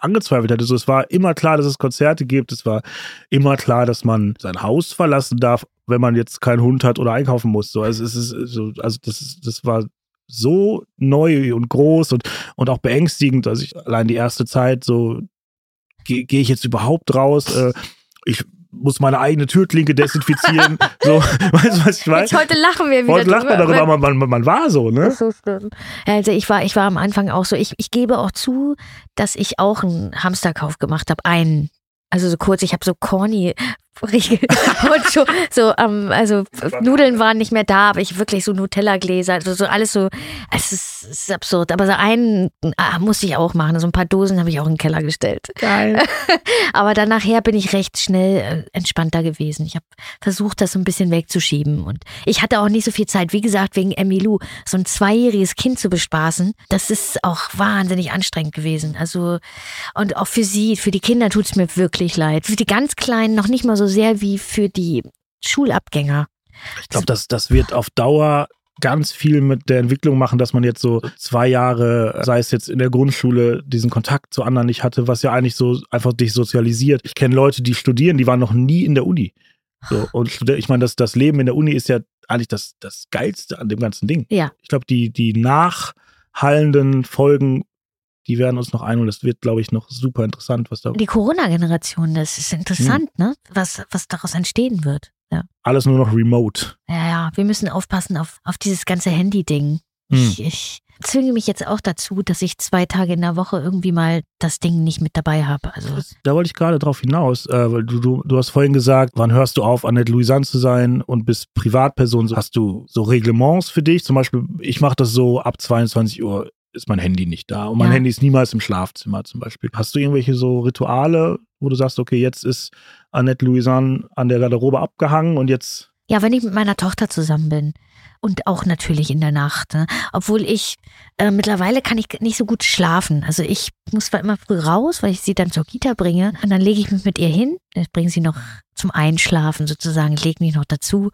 angezweifelt hätte. So, es war immer klar, dass es Konzerte gibt. Es war immer klar, dass man sein Haus verlassen darf, wenn man jetzt keinen Hund hat oder einkaufen muss. So, also, es ist so, also das, das war so neu und groß und, und auch beängstigend. Also ich, allein die erste Zeit, so gehe geh ich jetzt überhaupt raus? Äh, ich muss meine eigene Türklinke desinfizieren. [LAUGHS] so, weißt du, was ich weiß? Jetzt heute lachen wir wieder. Heute lacht man darüber, aber man, man, man war so, ne? so schlimm. Also ich war, ich war am Anfang auch so. Ich, ich gebe auch zu, dass ich auch einen Hamsterkauf gemacht habe. Einen. Also so kurz, ich habe so corny [LAUGHS] und so, so ähm, also Nudeln waren nicht mehr da, aber ich wirklich so Nutella-Gläser, also so alles so, es ist, es ist absurd. Aber so einen ah, musste ich auch machen. So ein paar Dosen habe ich auch in den Keller gestellt. Geil. [LAUGHS] aber dann nachher bin ich recht schnell äh, entspannter gewesen. Ich habe versucht, das so ein bisschen wegzuschieben. Und ich hatte auch nicht so viel Zeit, wie gesagt, wegen Emilou, so ein zweijähriges Kind zu bespaßen. Das ist auch wahnsinnig anstrengend gewesen. Also, und auch für sie, für die Kinder tut es mir wirklich leid. Für die ganz Kleinen noch nicht mal so sehr wie für die Schulabgänger. Ich glaube, das, das wird auf Dauer ganz viel mit der Entwicklung machen, dass man jetzt so zwei Jahre, sei es jetzt in der Grundschule, diesen Kontakt zu anderen nicht hatte, was ja eigentlich so einfach dich sozialisiert. Ich kenne Leute, die studieren, die waren noch nie in der Uni. So, und ich meine, das, das Leben in der Uni ist ja eigentlich das, das Geilste an dem ganzen Ding. Ja. Ich glaube, die, die nachhallenden Folgen die werden uns noch ein und das wird, glaube ich, noch super interessant, was da. Die Corona-Generation, das ist interessant, hm. ne? Was, was daraus entstehen wird. Ja. Alles nur noch remote. Ja, ja, wir müssen aufpassen auf, auf dieses ganze Handy-Ding. Hm. Ich, ich zwinge mich jetzt auch dazu, dass ich zwei Tage in der Woche irgendwie mal das Ding nicht mit dabei habe. Also da wollte ich gerade drauf hinaus, äh, weil du, du, du hast vorhin gesagt, wann hörst du auf, Annette Louisanne zu sein und bist Privatperson. Hast du so Reglements für dich? Zum Beispiel, ich mache das so ab 22 Uhr ist mein Handy nicht da. Und mein ja. Handy ist niemals im Schlafzimmer zum Beispiel. Hast du irgendwelche so Rituale, wo du sagst, okay, jetzt ist Annette Louisanne an der Garderobe abgehangen und jetzt. Ja, wenn ich mit meiner Tochter zusammen bin. Und auch natürlich in der Nacht. Ne? Obwohl ich äh, mittlerweile kann ich nicht so gut schlafen. Also ich muss zwar immer früh raus, weil ich sie dann zur Kita bringe. Und dann lege ich mich mit ihr hin. Ich bringe sie noch zum Einschlafen sozusagen. Ich lege mich noch dazu.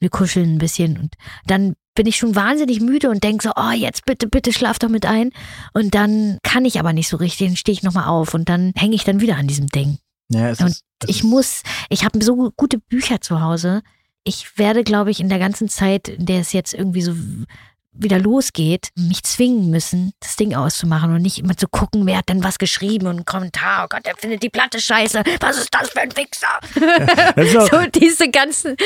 Wir kuscheln ein bisschen. Und dann bin ich schon wahnsinnig müde und denke so, oh, jetzt bitte, bitte schlaf doch mit ein. Und dann kann ich aber nicht so richtig, dann stehe ich nochmal auf und dann hänge ich dann wieder an diesem Ding. Ja, es und ist, es ich muss, ich habe so gute Bücher zu Hause. Ich werde, glaube ich, in der ganzen Zeit, in der es jetzt irgendwie so wieder losgeht, mich zwingen müssen, das Ding auszumachen und nicht immer zu gucken, wer hat denn was geschrieben und einen Kommentar, oh Gott, der findet die Platte scheiße, was ist das für ein Wichser? [LAUGHS] Ja, [LAUGHS] so diese ganzen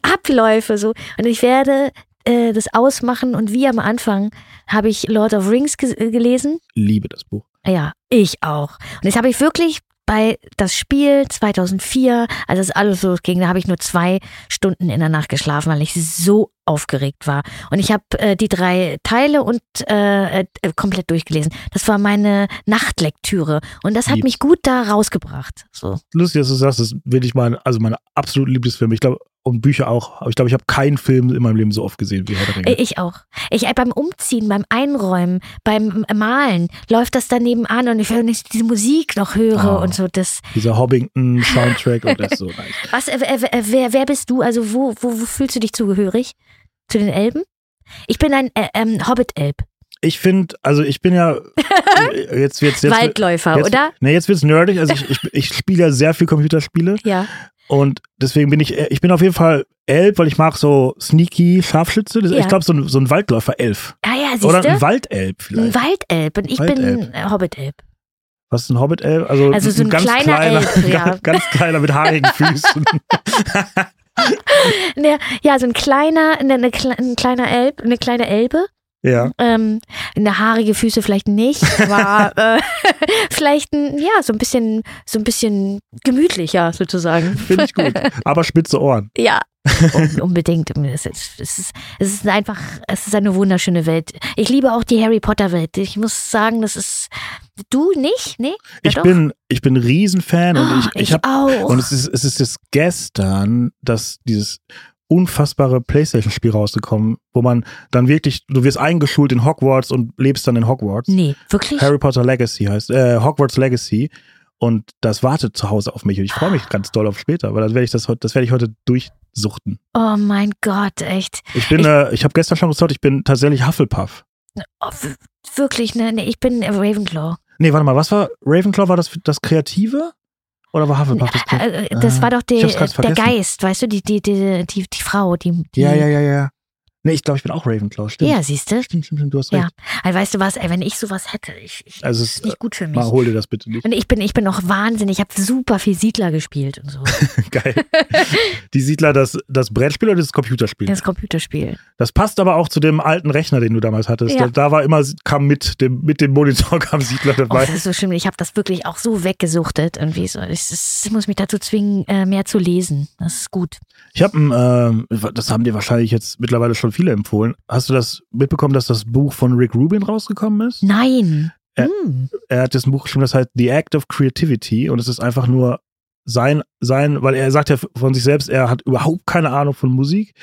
Abläufe so. Und ich werde äh, das ausmachen und wie am Anfang habe ich Lord of Rings ge gelesen. Liebe das Buch. Ja, ich auch. Und jetzt habe ich wirklich bei das Spiel 2004, als es alles losging, da habe ich nur zwei Stunden in der Nacht geschlafen, weil ich so aufgeregt war. Und ich habe äh, die drei Teile und äh, äh, komplett durchgelesen. Das war meine Nachtlektüre und das hat Lieb's. mich gut da rausgebracht. So. Lustig, dass du sagst, das will ich mal, also meine absolute Lieblingsfilme. Ich glaube, und Bücher auch. Aber ich glaube, ich habe keinen Film in meinem Leben so oft gesehen wie Herr der Ringe. Äh, ich auch. Ich äh, beim Umziehen, beim Einräumen, beim Malen läuft das daneben an und ich höre nicht diese Musik noch höre oh, und so das. Dieser Hobbington Soundtrack und das so. [LAUGHS] Nice. Was? Äh, äh, wer, wer bist du? Also wo, wo, wo fühlst du dich zugehörig? Zu den Elben? Ich bin ein äh, ähm, Hobbit-Elb. Ich finde, also ich bin ja [LAUGHS] jetzt wird's jetzt Waldläufer, jetzt, oder? Ne, jetzt wird's nerdig. Also ich, ich, ich spiele ja sehr viel Computerspiele. Ja. Und deswegen bin ich, ich bin auf jeden Fall Elb, weil ich mag so sneaky Scharfschütze. Ja. Ich glaube, so ein, so ein Waldläufer-Elf. Ah ja, siehst Oder ein Waldelb vielleicht. Ein Waldelb und ich Waldelb. bin Hobbit-Elb. Was ist ein Hobbit-Elb? Also, also so ein, ein ganz kleiner, kleiner Elb, [LAUGHS] ja. ganz, ganz kleiner mit haarigen [LAUGHS] Füßen. ja, so ein kleiner, eine, eine, ein kleiner Elb, eine kleine Elbe Ja. Ähm, eine haarige Füße vielleicht nicht, aber [LAUGHS] äh, [LAUGHS] vielleicht ein, ja, so ein bisschen, so ein bisschen gemütlicher sozusagen. Finde ich gut. Aber spitze Ohren. [LAUGHS] Ja, un unbedingt. Es ist, es, ist, einfach, es ist eine wunderschöne Welt. Ich liebe auch die Harry Potter Welt. Ich muss sagen, das ist, du nicht? Nee? Ja, Ich doch. bin, ich bin ein Riesenfan und ich, ich, ich habe und es ist, es ist jetzt gestern, dass dieses unfassbare Playstation-Spiel rausgekommen, wo man dann wirklich, du wirst eingeschult in Hogwarts und lebst dann in Hogwarts. nee, wirklich? Harry Potter Legacy heißt, äh, Hogwarts Legacy. Und das wartet zu Hause auf mich und ich freue mich ganz doll auf später, weil das werde ich das, heute- das werde ich heute durchsuchten. Oh mein Gott, echt. Ich bin, Ich- äh, ich habe gestern schon gesagt, ich bin tatsächlich Hufflepuff. Oh, wirklich, ne? Nee, ich bin Ravenclaw. Nee, warte mal, was war Ravenclaw? War das das Kreative? Oder war Hufflepuff das Kreative? Äh, äh, Das Ah, war doch der, der. Geist, weißt du, die, die, die, die, Frau, die, die Ja, ja, ja, ja. Nee, ich glaube, ich bin auch Ravenclaw, stimmt. Ja, siehst du? Stimmt, stimmt, stimmt, du hast Ja. recht. Also, weißt du was, ey, wenn ich sowas hätte, ich, ich, Also ist nicht gut für mich. Mal hol dir das bitte nicht. Und ich bin, ich bin auch wahnsinnig, ich habe super viel Siedler gespielt und so. [LAUGHS] Geil. Die Siedler, das, das Brettspiel oder das Computerspiel? Das Computerspiel. Das passt aber auch zu dem alten Rechner, den du damals hattest. Ja. Da, da war immer, kam mit dem, mit dem Monitor kam Siedler Oh, dabei. das ist so schlimm. Ich habe das wirklich auch so weggesuchtet irgendwie so. Ich, ich muss mich dazu zwingen, äh, mehr zu lesen. Das ist gut. Ich habe, ähm, das haben dir wahrscheinlich jetzt mittlerweile schon viele empfohlen. Hast du das mitbekommen, dass das Buch von Rick Rubin rausgekommen ist? Nein. Äh, Hm. Er hat das Buch geschrieben, das heißt The Act of Creativity und es ist einfach nur sein, sein, weil er sagt ja von sich selbst, er hat überhaupt keine Ahnung von Musik,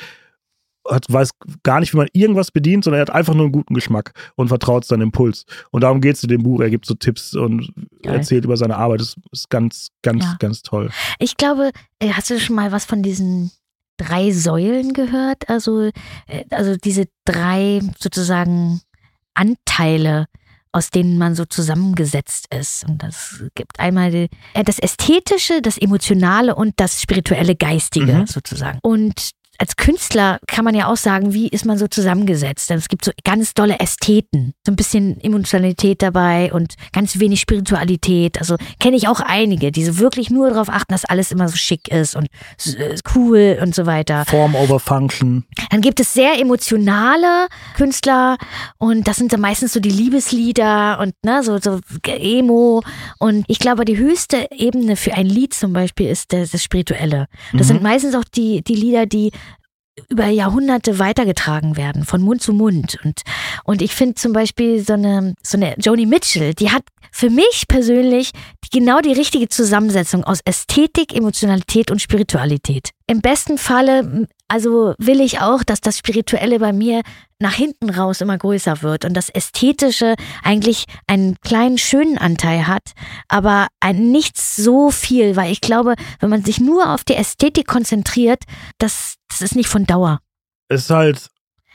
hat, weiß gar nicht, wie man irgendwas bedient, sondern er hat einfach nur einen guten Geschmack und vertraut seinem Impuls. Und darum geht es in dem Buch. Er gibt so Tipps und Geil. erzählt über seine Arbeit. Das ist ganz, ganz, Ja. ganz toll. Ich glaube, äh, hast du schon mal was von diesen drei Säulen gehört? Also, äh, also diese drei sozusagen Anteile, aus denen man so zusammengesetzt ist. Und das gibt einmal die, äh, das Ästhetische, das Emotionale und das spirituelle Geistige Mhm. sozusagen. Und als Künstler kann man ja auch sagen, wie ist man so zusammengesetzt? Denn es gibt so ganz dolle Ästheten, so ein bisschen Emotionalität dabei und ganz wenig Spiritualität. Also kenne ich auch einige, die so wirklich nur darauf achten, dass alles immer so schick ist und äh, cool und so weiter. Form over Function. Dann gibt es sehr emotionale Künstler und das sind dann meistens so die Liebeslieder und ne, so, so Emo. Und ich glaube, die höchste Ebene für ein Lied zum Beispiel ist das, das Spirituelle. Das Mhm. sind meistens auch die, die Lieder, die über Jahrhunderte weitergetragen werden, von Mund zu Mund. Und, und ich finde zum Beispiel so eine, so eine Joni Mitchell, die hat für mich persönlich genau die richtige Zusammensetzung aus Ästhetik, Emotionalität und Spiritualität. Im besten Falle, also will ich auch, dass das Spirituelle bei mir nach hinten raus immer größer wird und das Ästhetische eigentlich einen kleinen schönen Anteil hat, aber ein nicht so viel, weil ich glaube, wenn man sich nur auf die Ästhetik konzentriert, das, das ist nicht von Dauer. Es ist halt.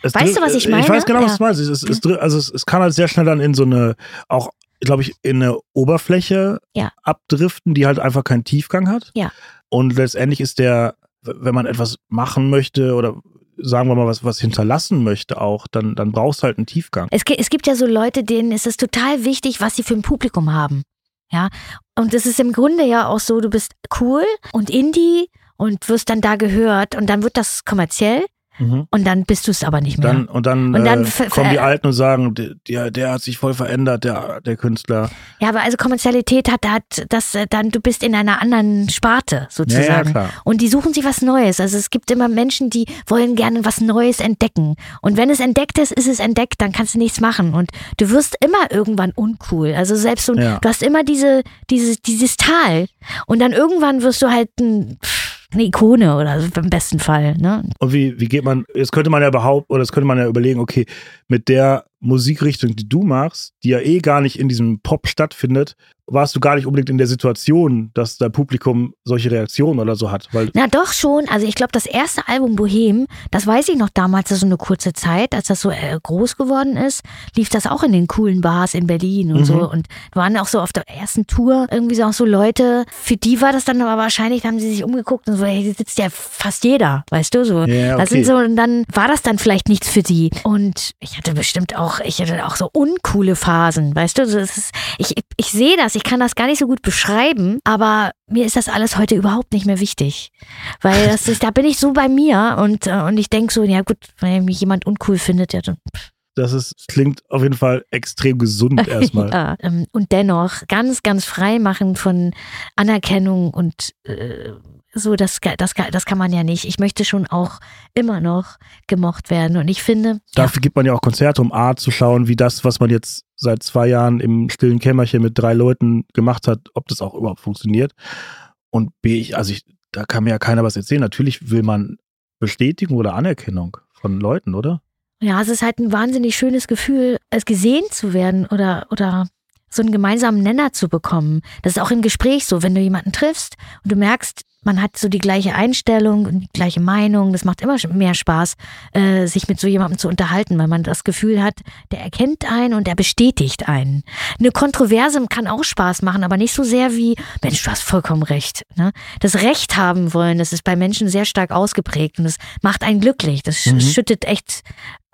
Weißt du, was ich Ich meine? weiß genau, was Ja. du meinst. Es, es, also es, es kann halt sehr schnell dann in so eine, auch, glaube ich, in eine Oberfläche Ja. abdriften, die halt einfach keinen Tiefgang hat. Ja. Und letztendlich ist der, wenn man etwas machen möchte oder sagen wir mal was, was hinterlassen möchte auch, dann, dann brauchst du halt einen Tiefgang. Es, es gibt ja so Leute, denen ist es total wichtig, was sie für ein Publikum haben. Ja. Und es ist im Grunde ja auch so, du bist cool und Indie und wirst dann da gehört und dann wird das kommerziell Mhm. und dann bist du es aber nicht mehr. Dann, und dann, Und dann äh, kommen die Alten und sagen, der, der, hat sich voll verändert, der, der Künstler. Ja, aber also Kommerzialität hat, hat das äh, dann, du bist in einer anderen Sparte Ja, ja, sozusagen. klar. Und die suchen sich was Neues. Also es gibt immer Menschen, die wollen gerne was Neues entdecken. Und wenn es entdeckt ist, ist es entdeckt, dann kannst du nichts machen. Und du wirst immer irgendwann uncool. Also selbst so, Ja. du hast immer diese, diese, dieses Tal. Und dann irgendwann wirst du halt ein, pff, eine Ikone oder so im besten Fall. Ne? Und wie, wie geht man, jetzt könnte man ja behaupten, oder jetzt könnte man ja überlegen, okay, mit der Musikrichtung, die du machst, die ja eh gar nicht in diesem Pop stattfindet, warst du gar nicht unbedingt in der Situation, dass dein Publikum solche Reaktionen oder so hat. Weil, Na doch schon. Also ich glaube, das erste Album Bohem, das weiß ich noch damals, das ist so eine kurze Zeit, als das so äh, groß geworden ist, lief das auch in den coolen Bars in Berlin und Mhm. so. Und waren auch so auf der ersten Tour irgendwie so auch so Leute, für die war das dann aber wahrscheinlich, da haben sie sich umgeguckt und so, hey, hier sitzt ja fast jeder, weißt du, so. Das okay. sind so, und dann war das dann vielleicht nichts für sie. Und ich hatte bestimmt auch, ich hatte auch so uncoole Phasen, weißt du, ist, ich, ich sehe das, ich kann das gar nicht so gut beschreiben, aber mir ist das alles heute überhaupt nicht mehr wichtig. Weil [LAUGHS] das ist, da bin ich so bei mir und, äh, und ich denke so, ja gut, wenn mich jemand uncool findet, ja dann. Das ist, klingt auf jeden Fall extrem gesund [LAUGHS] erstmal. ja, ähm, und dennoch ganz, ganz frei machen von Anerkennung und äh, so, das, das, das kann man ja nicht. Ich möchte schon auch immer noch gemocht werden. Und ich finde. Dafür ja. gibt man ja auch Konzerte, um A zu schauen, wie das, was man jetzt seit zwei Jahren im stillen Kämmerchen mit drei Leuten gemacht hat, ob das auch überhaupt funktioniert. Und B, ich, also ich, da kann mir ja keiner was erzählen. Natürlich will man Bestätigung oder Anerkennung von Leuten, oder? Ja, es ist halt ein wahnsinnig schönes Gefühl, es gesehen zu werden oder, oder so einen gemeinsamen Nenner zu bekommen. Das ist auch im Gespräch so, wenn du jemanden triffst und du merkst, man hat so die gleiche Einstellung und die gleiche Meinung. Das macht immer mehr Spaß, äh, sich mit so jemandem zu unterhalten, weil man das Gefühl hat, der erkennt einen und er bestätigt einen. Eine Kontroverse kann auch Spaß machen, aber nicht so sehr wie, Mensch, du hast vollkommen recht. Ne? Das Recht haben wollen, das ist bei Menschen sehr stark ausgeprägt und das macht einen glücklich. Das mhm. schüttet echt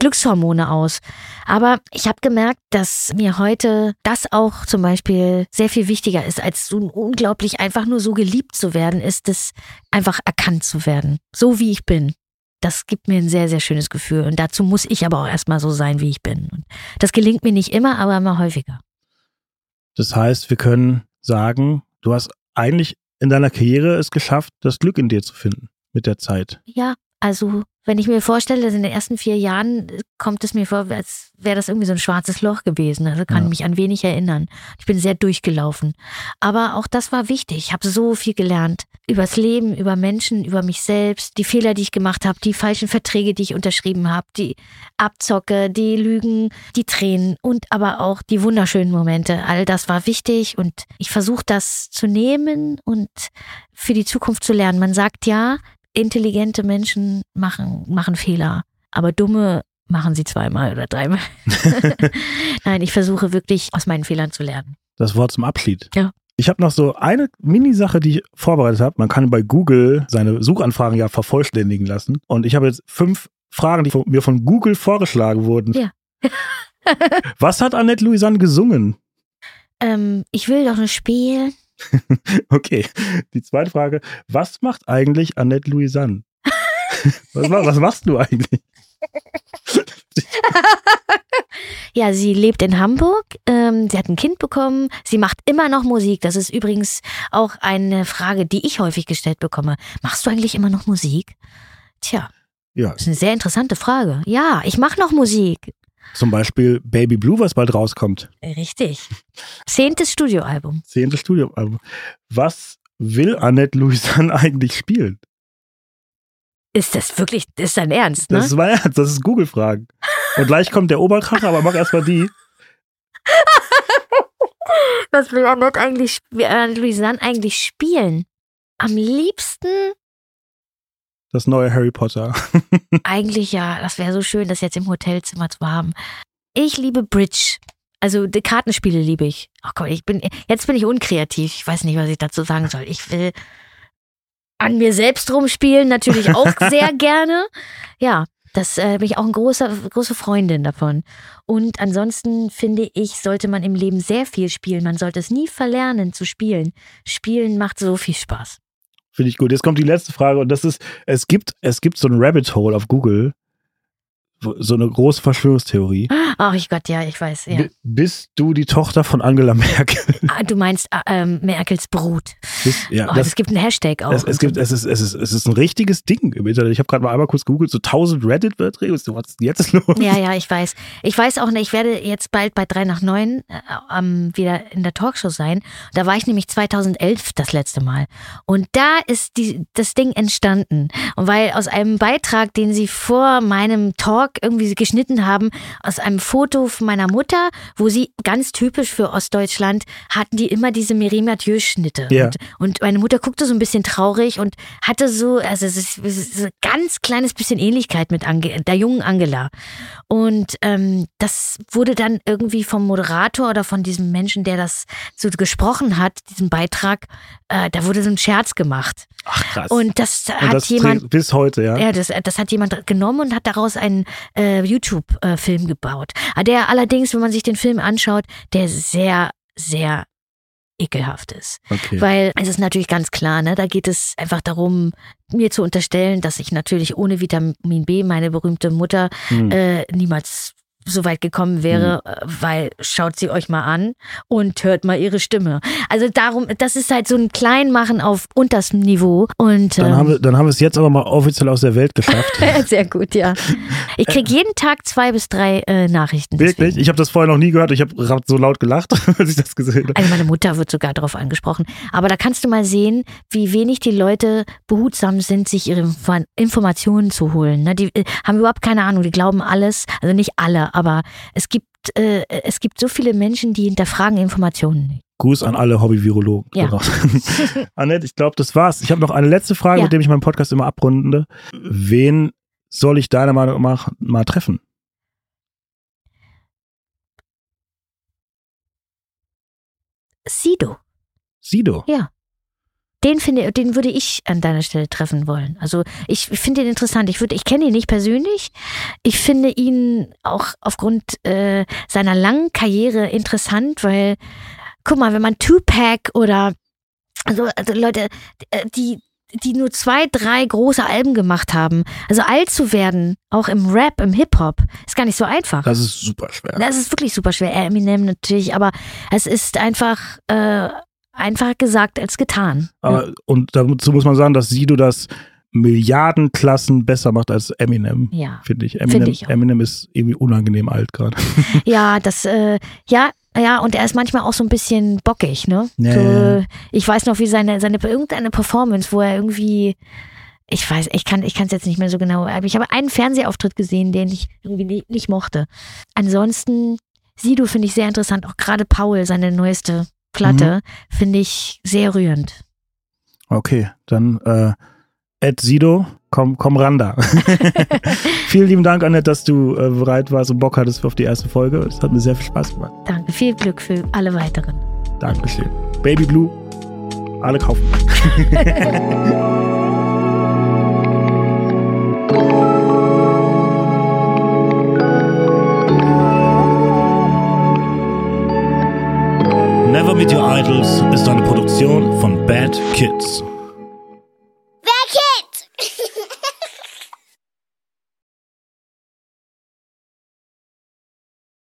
Glückshormone aus. Aber ich habe gemerkt, dass mir heute das auch zum Beispiel sehr viel wichtiger ist, als so unglaublich einfach nur so geliebt zu werden, ist es einfach erkannt zu werden. So wie ich bin. Das gibt mir ein sehr, sehr schönes Gefühl. Und dazu muss ich aber auch erstmal so sein, wie ich bin. Und das gelingt mir nicht immer, aber immer häufiger. Das heißt, wir können sagen, du hast eigentlich in deiner Karriere es geschafft, das Glück in dir zu finden mit der Zeit. Ja, also wenn ich mir vorstelle, dass in den ersten vier Jahren äh, kommt es mir vor, als wäre das irgendwie so ein schwarzes Loch gewesen. Also kann ja. mich an wenig erinnern. Ich bin sehr durchgelaufen. Aber auch das war wichtig. Ich habe so viel gelernt. Übers Leben, über Menschen, über mich selbst, die Fehler, die ich gemacht habe, die falschen Verträge, die ich unterschrieben habe, die Abzocke, die Lügen, die Tränen und aber auch die wunderschönen Momente. All das war wichtig und ich versuche das zu nehmen und für die Zukunft zu lernen. Man sagt ja, intelligente Menschen machen, machen Fehler, aber dumme machen sie zweimal oder dreimal. [LAUGHS] [LAUGHS] Nein, ich versuche wirklich aus meinen Fehlern zu lernen. Das Wort zum Abschied. Ja. Ich habe noch so eine Mini-Sache, die ich vorbereitet habe. Man kann bei Google seine Suchanfragen ja vervollständigen lassen. Und ich habe jetzt fünf Fragen, die mir von Google vorgeschlagen wurden. Ja. [LAUGHS] Was hat Annette Louisanne gesungen? Ähm, ich will doch nur spielen. [LAUGHS] okay. Die zweite Frage: Was macht eigentlich Annette Louisanne? [LAUGHS] was, was machst du eigentlich? [LAUGHS] ja, sie lebt in Hamburg. Ähm, sie hat ein Kind bekommen. Sie macht immer noch Musik. Das ist übrigens auch eine Frage, die ich häufig gestellt bekomme. Machst du eigentlich immer noch Musik? Tja. Ja. Das ist eine sehr interessante Frage. Ja, ich mache noch Musik. Zum Beispiel Baby Blue, was bald rauskommt. Richtig. Zehntes Studioalbum. Zehntes Studioalbum. Was will Annette Louisanne [LAUGHS] eigentlich spielen? Ist das wirklich, das ist dein Ernst, ne? Das ist mein Ernst, das ist Google-Fragen. Und gleich kommt der Oberkracher, aber mach erstmal die. [LAUGHS] Was will Annette eigentlich, Annette Louisanne eigentlich spielen? Am liebsten das neue Harry Potter. [LAUGHS] Eigentlich ja, das wäre so schön, das jetzt im Hotelzimmer zu haben. Ich liebe Bridge. Also die Kartenspiele liebe ich. Ach komm, ich bin jetzt bin ich unkreativ. Ich weiß nicht, was ich dazu sagen soll. Ich will an mir selbst rumspielen, natürlich [LAUGHS] auch sehr gerne. Ja, das äh, bin ich auch eine große, große Freundin davon. Und ansonsten finde ich, sollte man im Leben sehr viel spielen. Man sollte es nie verlernen zu spielen. Spielen macht so viel Spaß. Finde ich gut. Jetzt kommt die letzte Frage und das ist, es gibt, es gibt so ein Rabbit Hole auf Google, so eine große Verschwörungstheorie. Ach ich Gott, ja, ich weiß. Ja. bist du die Tochter von Angela [LAUGHS] Merkel? Ah, du meinst äh, ähm, Merkels Brut. Bist, ja, oh, das, es gibt einen Hashtag auch. Es, es gibt, es ist, es ist, es ist ein richtiges Ding im Internet. Ich habe gerade mal einmal kurz googelt, so 1000 Reddit-Beiträge. Was ist jetzt los? Ja, ja, ich weiß. Ich weiß auch nicht, ich werde jetzt bald bei 3 nach 9 äh, ähm, wieder in der Talkshow sein. Da war ich nämlich 2011 das letzte Mal. Und da ist die, das Ding entstanden. Und weil aus einem Beitrag, den sie vor meinem Talk Blog irgendwie geschnitten haben aus einem Foto von meiner Mutter, wo sie ganz typisch für Ostdeutschland hatten die immer diese Mireille Mathieu-Schnitte. Ja. Und, und, meine Mutter guckte so ein bisschen traurig und hatte so, also es ist, es ist ein ganz kleines bisschen Ähnlichkeit mit Ange der jungen Angela. Und ähm, das wurde dann irgendwie vom Moderator oder von diesem Menschen, der das so gesprochen hat, diesen Beitrag, äh, da wurde so ein Scherz gemacht. Ach krass. Und das und hat das jemand bis heute, ja. Ja, das, das hat jemand genommen und hat daraus einen äh, YouTube-Film gebaut. Ah, der allerdings, wenn man sich den Film anschaut, der sehr, sehr ekelhaft ist. Okay. Weil es ist natürlich ganz klar, ne, da geht es einfach darum, mir zu unterstellen, dass ich natürlich ohne Vitamin B meine berühmte Mutter hm. äh, niemals so weit gekommen wäre, mhm. weil schaut sie euch mal an und hört mal ihre Stimme. Also darum, das ist halt so ein Kleinmachen auf unterstem Niveau. Und, dann, ähm, haben wir, dann haben wir es jetzt aber mal offiziell aus der Welt geschafft. [LAUGHS] Sehr gut, ja. Ich kriege jeden Tag zwei bis drei äh, Nachrichten. Wirklich? Deswegen. Ich habe das vorher noch nie gehört. Ich habe so laut gelacht, [LAUGHS] als ich das gesehen habe. Also meine Mutter wird sogar darauf angesprochen. Aber da kannst du mal sehen, wie wenig die Leute behutsam sind, sich ihre Informationen zu holen. Ne? Die äh, haben überhaupt keine Ahnung. Die glauben alles, also nicht alle, aber es gibt, äh, es gibt so viele Menschen, die hinterfragen Informationen nicht. Gruß an alle Hobby-Virologen. Ja. [LAUGHS] Annette, ich glaube, das war's. Ich habe noch eine letzte Frage, ja. mit dem ich meinen Podcast immer abrunde. Wen soll ich deiner Meinung nach mal treffen? Sido. Sido? Ja den finde, den würde ich an deiner Stelle treffen wollen. Also ich finde ihn interessant. Ich würde, ich kenne ihn nicht persönlich. Ich finde ihn auch aufgrund äh, seiner langen Karriere interessant, weil guck mal, wenn man Tupac oder also, also Leute, äh, die die nur zwei, drei große Alben gemacht haben. Also alt zu werden, auch im Rap, im Hip-Hop, ist gar nicht so einfach. Das ist super schwer. Das ist wirklich super schwer. Eminem natürlich, aber es ist einfach äh, Einfacher gesagt als getan. Aber, und dazu muss man sagen, dass Sido das Milliardenklassen besser macht als Eminem. Ja. Finde ich. Eminem, Find ich Eminem ist irgendwie unangenehm alt gerade. [LAUGHS] Ja, das, äh, ja, ja, und er ist manchmal auch so ein bisschen bockig, ne? Ja, so, ich weiß noch, wie seine, seine irgendeine Performance, wo er irgendwie, ich weiß, ich kann ich es jetzt nicht mehr so genau, aber ich habe einen Fernsehauftritt gesehen, den ich irgendwie nicht, nicht mochte. Ansonsten, Sido finde ich sehr interessant, auch gerade Paul, seine neueste Platte, mhm. finde ich sehr rührend. Okay, dann äh, Ed Sido, komm, komm ran da. [LAUGHS] Vielen lieben Dank, Annette, dass du äh, bereit warst und Bock hattest auf die erste Folge. Es hat mir sehr viel Spaß gemacht. Danke, viel Glück für alle weiteren. Dankeschön. Baby Blue, alle kaufen. [LAUGHS] Over Meet Your Idols ist eine Produktion von Bad Kids. Bad Kids!